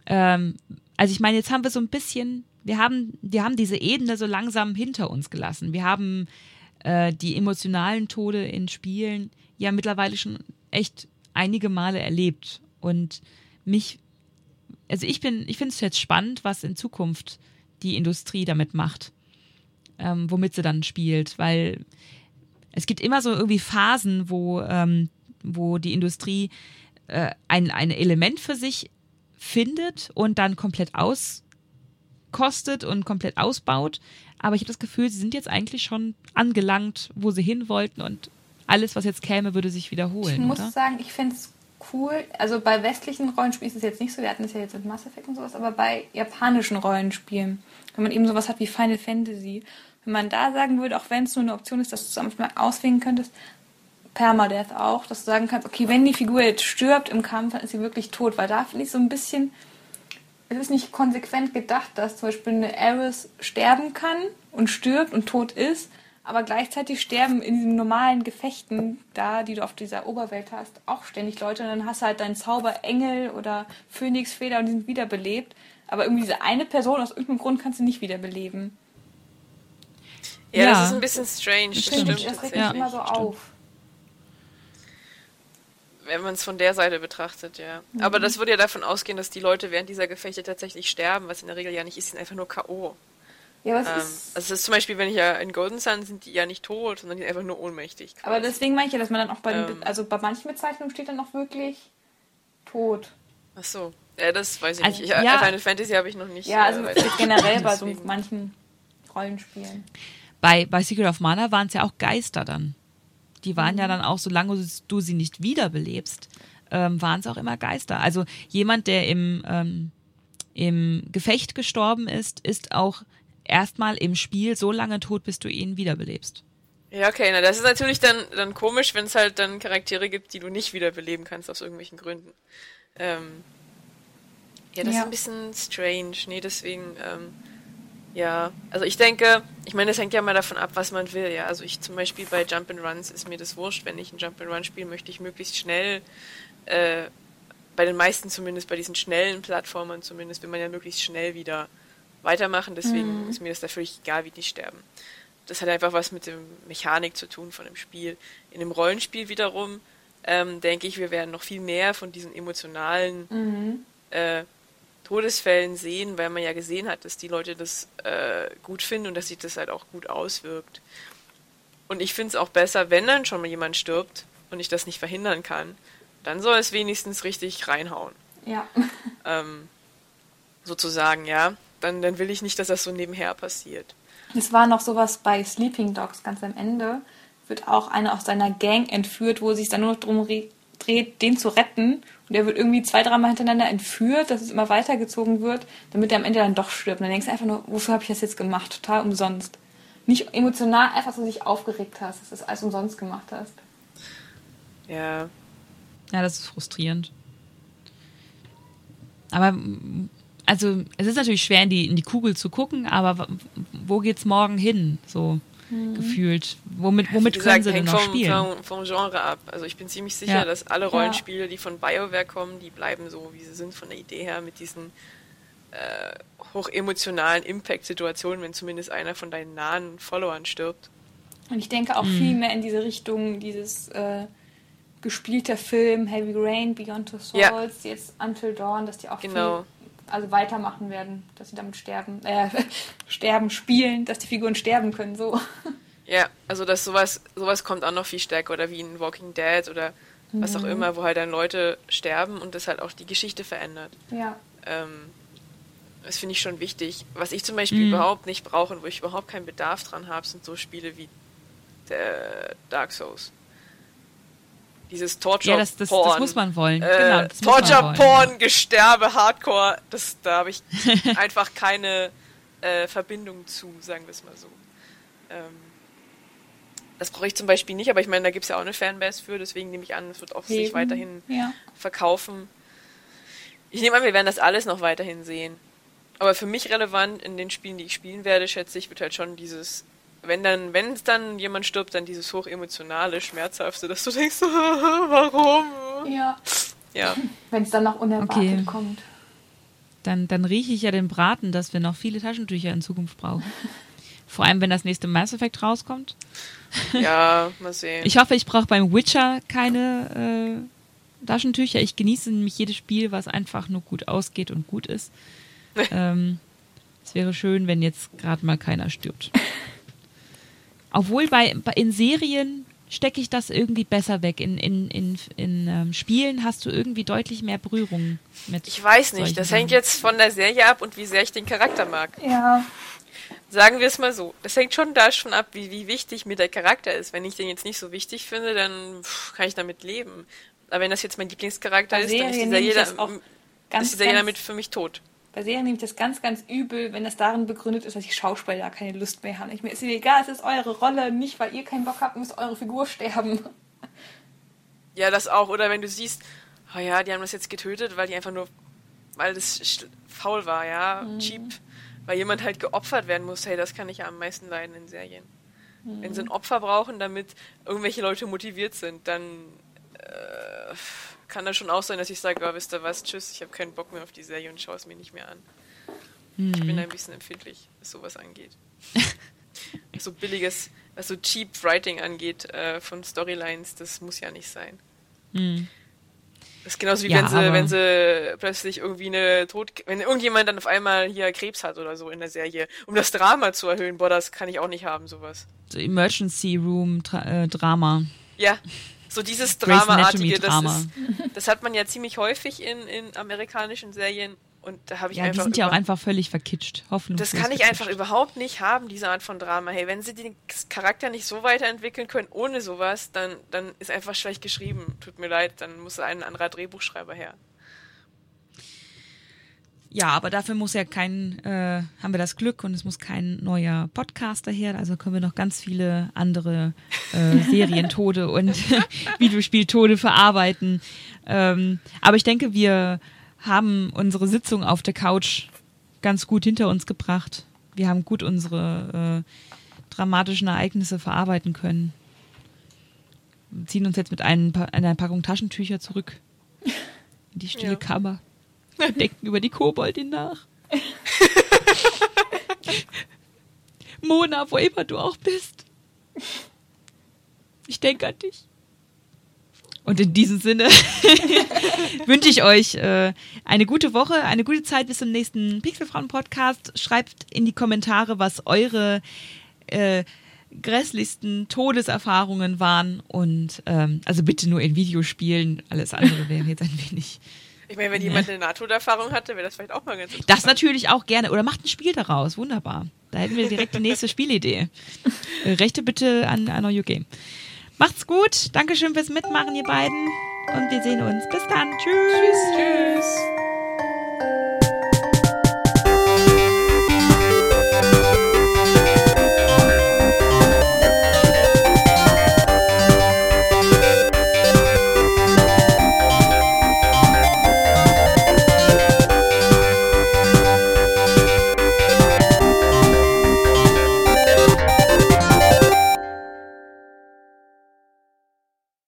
ähm, also ich meine, jetzt haben wir so ein bisschen, wir haben, wir haben diese Ebene so langsam hinter uns gelassen. Wir haben äh, die emotionalen Tode in Spielen ja mittlerweile schon echt einige Male erlebt. Und mich, also ich bin, ich finde es jetzt spannend, was in Zukunft die Industrie damit macht, ähm, womit sie dann spielt, weil es gibt immer so irgendwie Phasen, wo, ähm, wo die Industrie äh, ein, ein Element für sich findet und dann komplett auskostet und komplett ausbaut. Aber ich habe das Gefühl, sie sind jetzt eigentlich schon angelangt, wo sie hin wollten und alles, was jetzt käme, würde sich wiederholen. Ich muss oder? sagen, ich finde es cool. Also bei westlichen Rollenspielen ist es jetzt nicht so, wir hatten es ja jetzt mit Mass Effect und sowas, aber bei japanischen Rollenspielen, wenn man eben sowas hat wie Final Fantasy, wenn man da sagen würde, auch wenn es nur eine Option ist, dass du es mal auswählen könntest, Permadeath auch, dass du sagen kannst, okay, wenn die Figur jetzt stirbt im Kampf, dann ist sie wirklich tot, weil da finde ich so ein bisschen, es ist nicht konsequent gedacht, dass zum Beispiel eine Eris sterben kann und stirbt und tot ist, aber gleichzeitig sterben in diesen normalen Gefechten da, die du auf dieser Oberwelt hast, auch ständig Leute und dann hast du halt deinen Zauberengel oder Phönixfeder und die sind wiederbelebt, aber irgendwie diese eine Person aus irgendeinem Grund kannst du nicht wiederbeleben. Ja, Ja. das ist ein bisschen strange. Das Stimmt. Das regt mich tatsächlich. immer so stimmt. auf. Wenn man es von der Seite betrachtet, ja. Aber das würde ja davon ausgehen, dass die Leute während dieser Gefechte tatsächlich sterben, was in der Regel ja nicht ist, die sind einfach nur K.O. Ja, aber Ähm, ist, also es ist zum Beispiel, wenn ich ja in Golden Sun sind die ja nicht tot, sondern die sind einfach nur ohnmächtig. aber deswegen meine ich ja, dass man dann auch bei den, Ähm. also bei manchen Bezeichnungen steht dann auch wirklich tot. Ach so. Ja, das weiß ich Also, nicht. Ich, ja. Final Fantasy habe ich noch nicht. Ja, also äh, generell bei so manchen Rollenspielen. Bei, bei Secret of Mana waren es ja auch Geister dann. Die waren Mhm. ja dann auch, solange du sie nicht wiederbelebst, ähm, waren es auch immer Geister. Also jemand, der im, ähm, im Gefecht gestorben ist, ist auch erstmal im Spiel so lange tot, bis du ihn wiederbelebst. Ja, okay, na das ist natürlich dann, dann komisch, wenn es halt dann Charaktere gibt, die du nicht wiederbeleben kannst aus irgendwelchen Gründen. Ähm, ja, das Ja. ist ein bisschen strange. Nee, deswegen, ähm, ja. Also ich denke, ich meine, das hängt ja mal davon ab, was man will, ja. Also ich zum Beispiel bei Jump'n'Runs ist mir das wurscht, wenn ich ein Jump'n'Run spiele, möchte ich möglichst schnell, äh, bei den meisten zumindest, bei diesen schnellen Plattformern zumindest, will man ja möglichst schnell wieder weitermachen, deswegen ist mir das da völlig egal, wie die sterben. Das hat einfach was mit der Mechanik zu tun von dem Spiel. In dem Rollenspiel wiederum ähm, denke ich, wir werden noch viel mehr von diesen emotionalen Mhm. äh, Todesfällen sehen, weil man ja gesehen hat, dass die Leute das äh, gut finden und dass sich das halt auch gut auswirkt. Und ich finde es auch besser, wenn dann schon mal jemand stirbt und ich das nicht verhindern kann, dann soll es wenigstens richtig reinhauen. Ja. <laughs> Ähm, sozusagen, ja. Dann, dann will ich nicht, dass das so nebenher passiert. Es war noch sowas bei Sleeping Dogs ganz am Ende. Wird auch einer aus seiner Gang entführt, wo es sich dann nur noch drum re- dreht, den zu retten. Und der wird irgendwie zwei, dreimal hintereinander entführt, dass es immer weitergezogen wird, damit er am Ende dann doch stirbt. Und dann denkst du einfach nur, wofür habe ich das jetzt gemacht? Total umsonst. Nicht emotional, einfach so dich aufgeregt hast, dass du das alles umsonst gemacht hast. Ja. Ja, das ist frustrierend. Aber also es ist natürlich schwer in die, in die Kugel zu gucken, aber wo geht's morgen hin? So gefühlt. Womit, womit Wie können gesagt, sie denn noch vom, spielen? vom, vom Genre ab. Also ich bin ziemlich sicher, Ja. dass alle Rollenspiele, die von BioWare kommen, die bleiben so, wie sie sind von der Idee her, mit diesen äh, hochemotionalen Impact-Situationen, wenn zumindest einer von deinen nahen Followern stirbt. Und ich denke auch viel mehr in diese Richtung, dieses äh, gespielter Film, Heavy Rain, Beyond Two Souls, Ja. jetzt Until Dawn, dass die auch Genau. viel also weitermachen werden, dass sie damit sterben, äh, <laughs> sterben, spielen, dass die Figuren sterben können, so. <laughs> Ja, also dass sowas, sowas kommt auch noch viel stärker oder wie in Walking Dead oder was auch immer, wo halt dann Leute sterben und das halt auch die Geschichte verändert. Ja. Ähm, das finde ich schon wichtig. Was ich zum Beispiel Mhm. überhaupt nicht brauche und wo ich überhaupt keinen Bedarf dran habe, sind so Spiele wie der Dark Souls. Dieses Torture ja, das, das, das Porn. muss man wollen. Äh, genau, das Torture wollen, Porn, Gesterbe, Hardcore, das, da habe ich <laughs> einfach keine äh, Verbindung zu, sagen wir es mal so. Ähm, das brauche ich zum Beispiel nicht, aber ich meine, da gibt es ja auch eine Fanbase für, deswegen nehme ich an, es wird auch sich Eben. weiterhin Ja. verkaufen. Ich nehme an, wir werden das alles noch weiterhin sehen. Aber für mich relevant in den Spielen, die ich spielen werde, schätze ich, wird halt schon dieses, wenn dann, wenn es dann jemand stirbt, dann dieses hochemotionale, schmerzhafte, dass du denkst, <laughs> warum? Ja. Ja, Wenn es dann noch unerwartet Okay. kommt. Dann, dann rieche ich ja den Braten, dass wir noch viele Taschentücher in Zukunft brauchen. <laughs> Vor allem, wenn das nächste Mass Effect rauskommt. ja, <laughs> mal sehen. Ich hoffe, ich brauche beim Witcher keine äh, Taschentücher. Ich genieße nämlich jedes Spiel, was einfach nur gut ausgeht und gut ist. ähm, es wäre schön, wenn jetzt gerade mal keiner stirbt. Obwohl bei, bei in Serien stecke ich das irgendwie besser weg. In, in, in, in ähm, Spielen hast du irgendwie deutlich mehr Berührung mit. Ich weiß nicht, das hängt jetzt von der Serie ab und wie sehr ich den Charakter mag. Ja. Sagen wir es mal so. Das hängt schon da schon ab, wie, wie wichtig mir der Charakter ist. Wenn ich den jetzt nicht so wichtig finde, dann pff, kann ich damit leben. Aber wenn das jetzt mein Lieblingscharakter Bei ist, dann ist Serien die nehme ich Serie, das auch da, ist ganz, die Serie ganz, damit für mich tot. Bei Serien nehme ich das ganz, ganz übel, wenn das darin begründet ist, dass die Schauspieler keine Lust mehr haben. Ich mir ist egal, es ist eure Rolle, nicht weil ihr keinen Bock habt, muss eure Figur sterben. Ja, das auch. Oder wenn du siehst, oh ja, die haben das jetzt getötet, weil die einfach nur, weil das faul war, ja, cheap. Weil jemand halt geopfert werden muss. Hey, das kann ich ja am meisten leiden in Serien. Wenn sie ein Opfer brauchen, damit irgendwelche Leute motiviert sind, dann äh, kann das schon auch sein, dass ich sage, oh, wisst ihr was, tschüss, ich habe keinen Bock mehr auf die Serie und schaue es mir nicht mehr an. Ich bin ein bisschen empfindlich, was sowas angeht. was <laughs> so billiges, was so cheap Writing angeht äh, von Storylines, das muss ja nicht sein. Hm. Das ist genauso wie Ja, wenn sie, wenn sie plötzlich irgendwie eine Tod, wenn irgendjemand dann auf einmal hier Krebs hat oder so in der Serie, um das Drama zu erhöhen, boah, das kann ich auch nicht haben, sowas. So Emergency Room Tra äh, Drama. Ja, so dieses Dramaartige, das ist, das hat man ja ziemlich häufig in, in amerikanischen Serien und da habe ich Ja, die einfach sind ja auch einfach völlig verkitscht. Hoffnungslos das kann ich verkitscht. einfach überhaupt nicht haben, diese Art von Drama. Hey, wenn sie den Charakter nicht so weiterentwickeln können ohne sowas, dann, dann ist einfach schlecht geschrieben. Tut mir leid, dann muss ein anderer Drehbuchschreiber her. Ja, aber dafür muss ja kein, äh, haben wir das Glück und es muss kein neuer Podcaster her. Also können wir noch ganz viele andere äh, <laughs> Serientode und <laughs> Videospieltode verarbeiten. Ähm, aber ich denke, wir haben unsere Sitzung auf der Couch ganz gut hinter uns gebracht. Wir haben gut unsere äh, dramatischen Ereignisse verarbeiten können. Wir ziehen uns jetzt mit einem, Pa- einer Packung Taschentücher zurück in die stille Ja. Kammer. Wir <laughs> denken über die Koboldin nach. <laughs> Mona, wo immer du auch bist. Ich denke an dich. Und in diesem Sinne <laughs> wünsche ich euch äh, eine gute Woche, eine gute Zeit bis zum nächsten Pixelfrauen-Podcast. Schreibt in die Kommentare, was eure äh, grässlichsten Todeserfahrungen waren. Und ähm, also bitte nur in Videospielen. Alles andere wäre jetzt ein wenig. Ich meine, wenn jemand eine NATO-Erfahrung hatte, wäre das vielleicht auch mal ganz interessant. Das natürlich auch gerne. Oder macht ein Spiel daraus. Wunderbar. Da hätten wir direkt die nächste Spielidee. Äh, Rechte bitte an, an Your Game. Macht's gut. Dankeschön fürs Mitmachen, ihr beiden. Und wir sehen uns. Bis dann. Tschüss. Tschüss.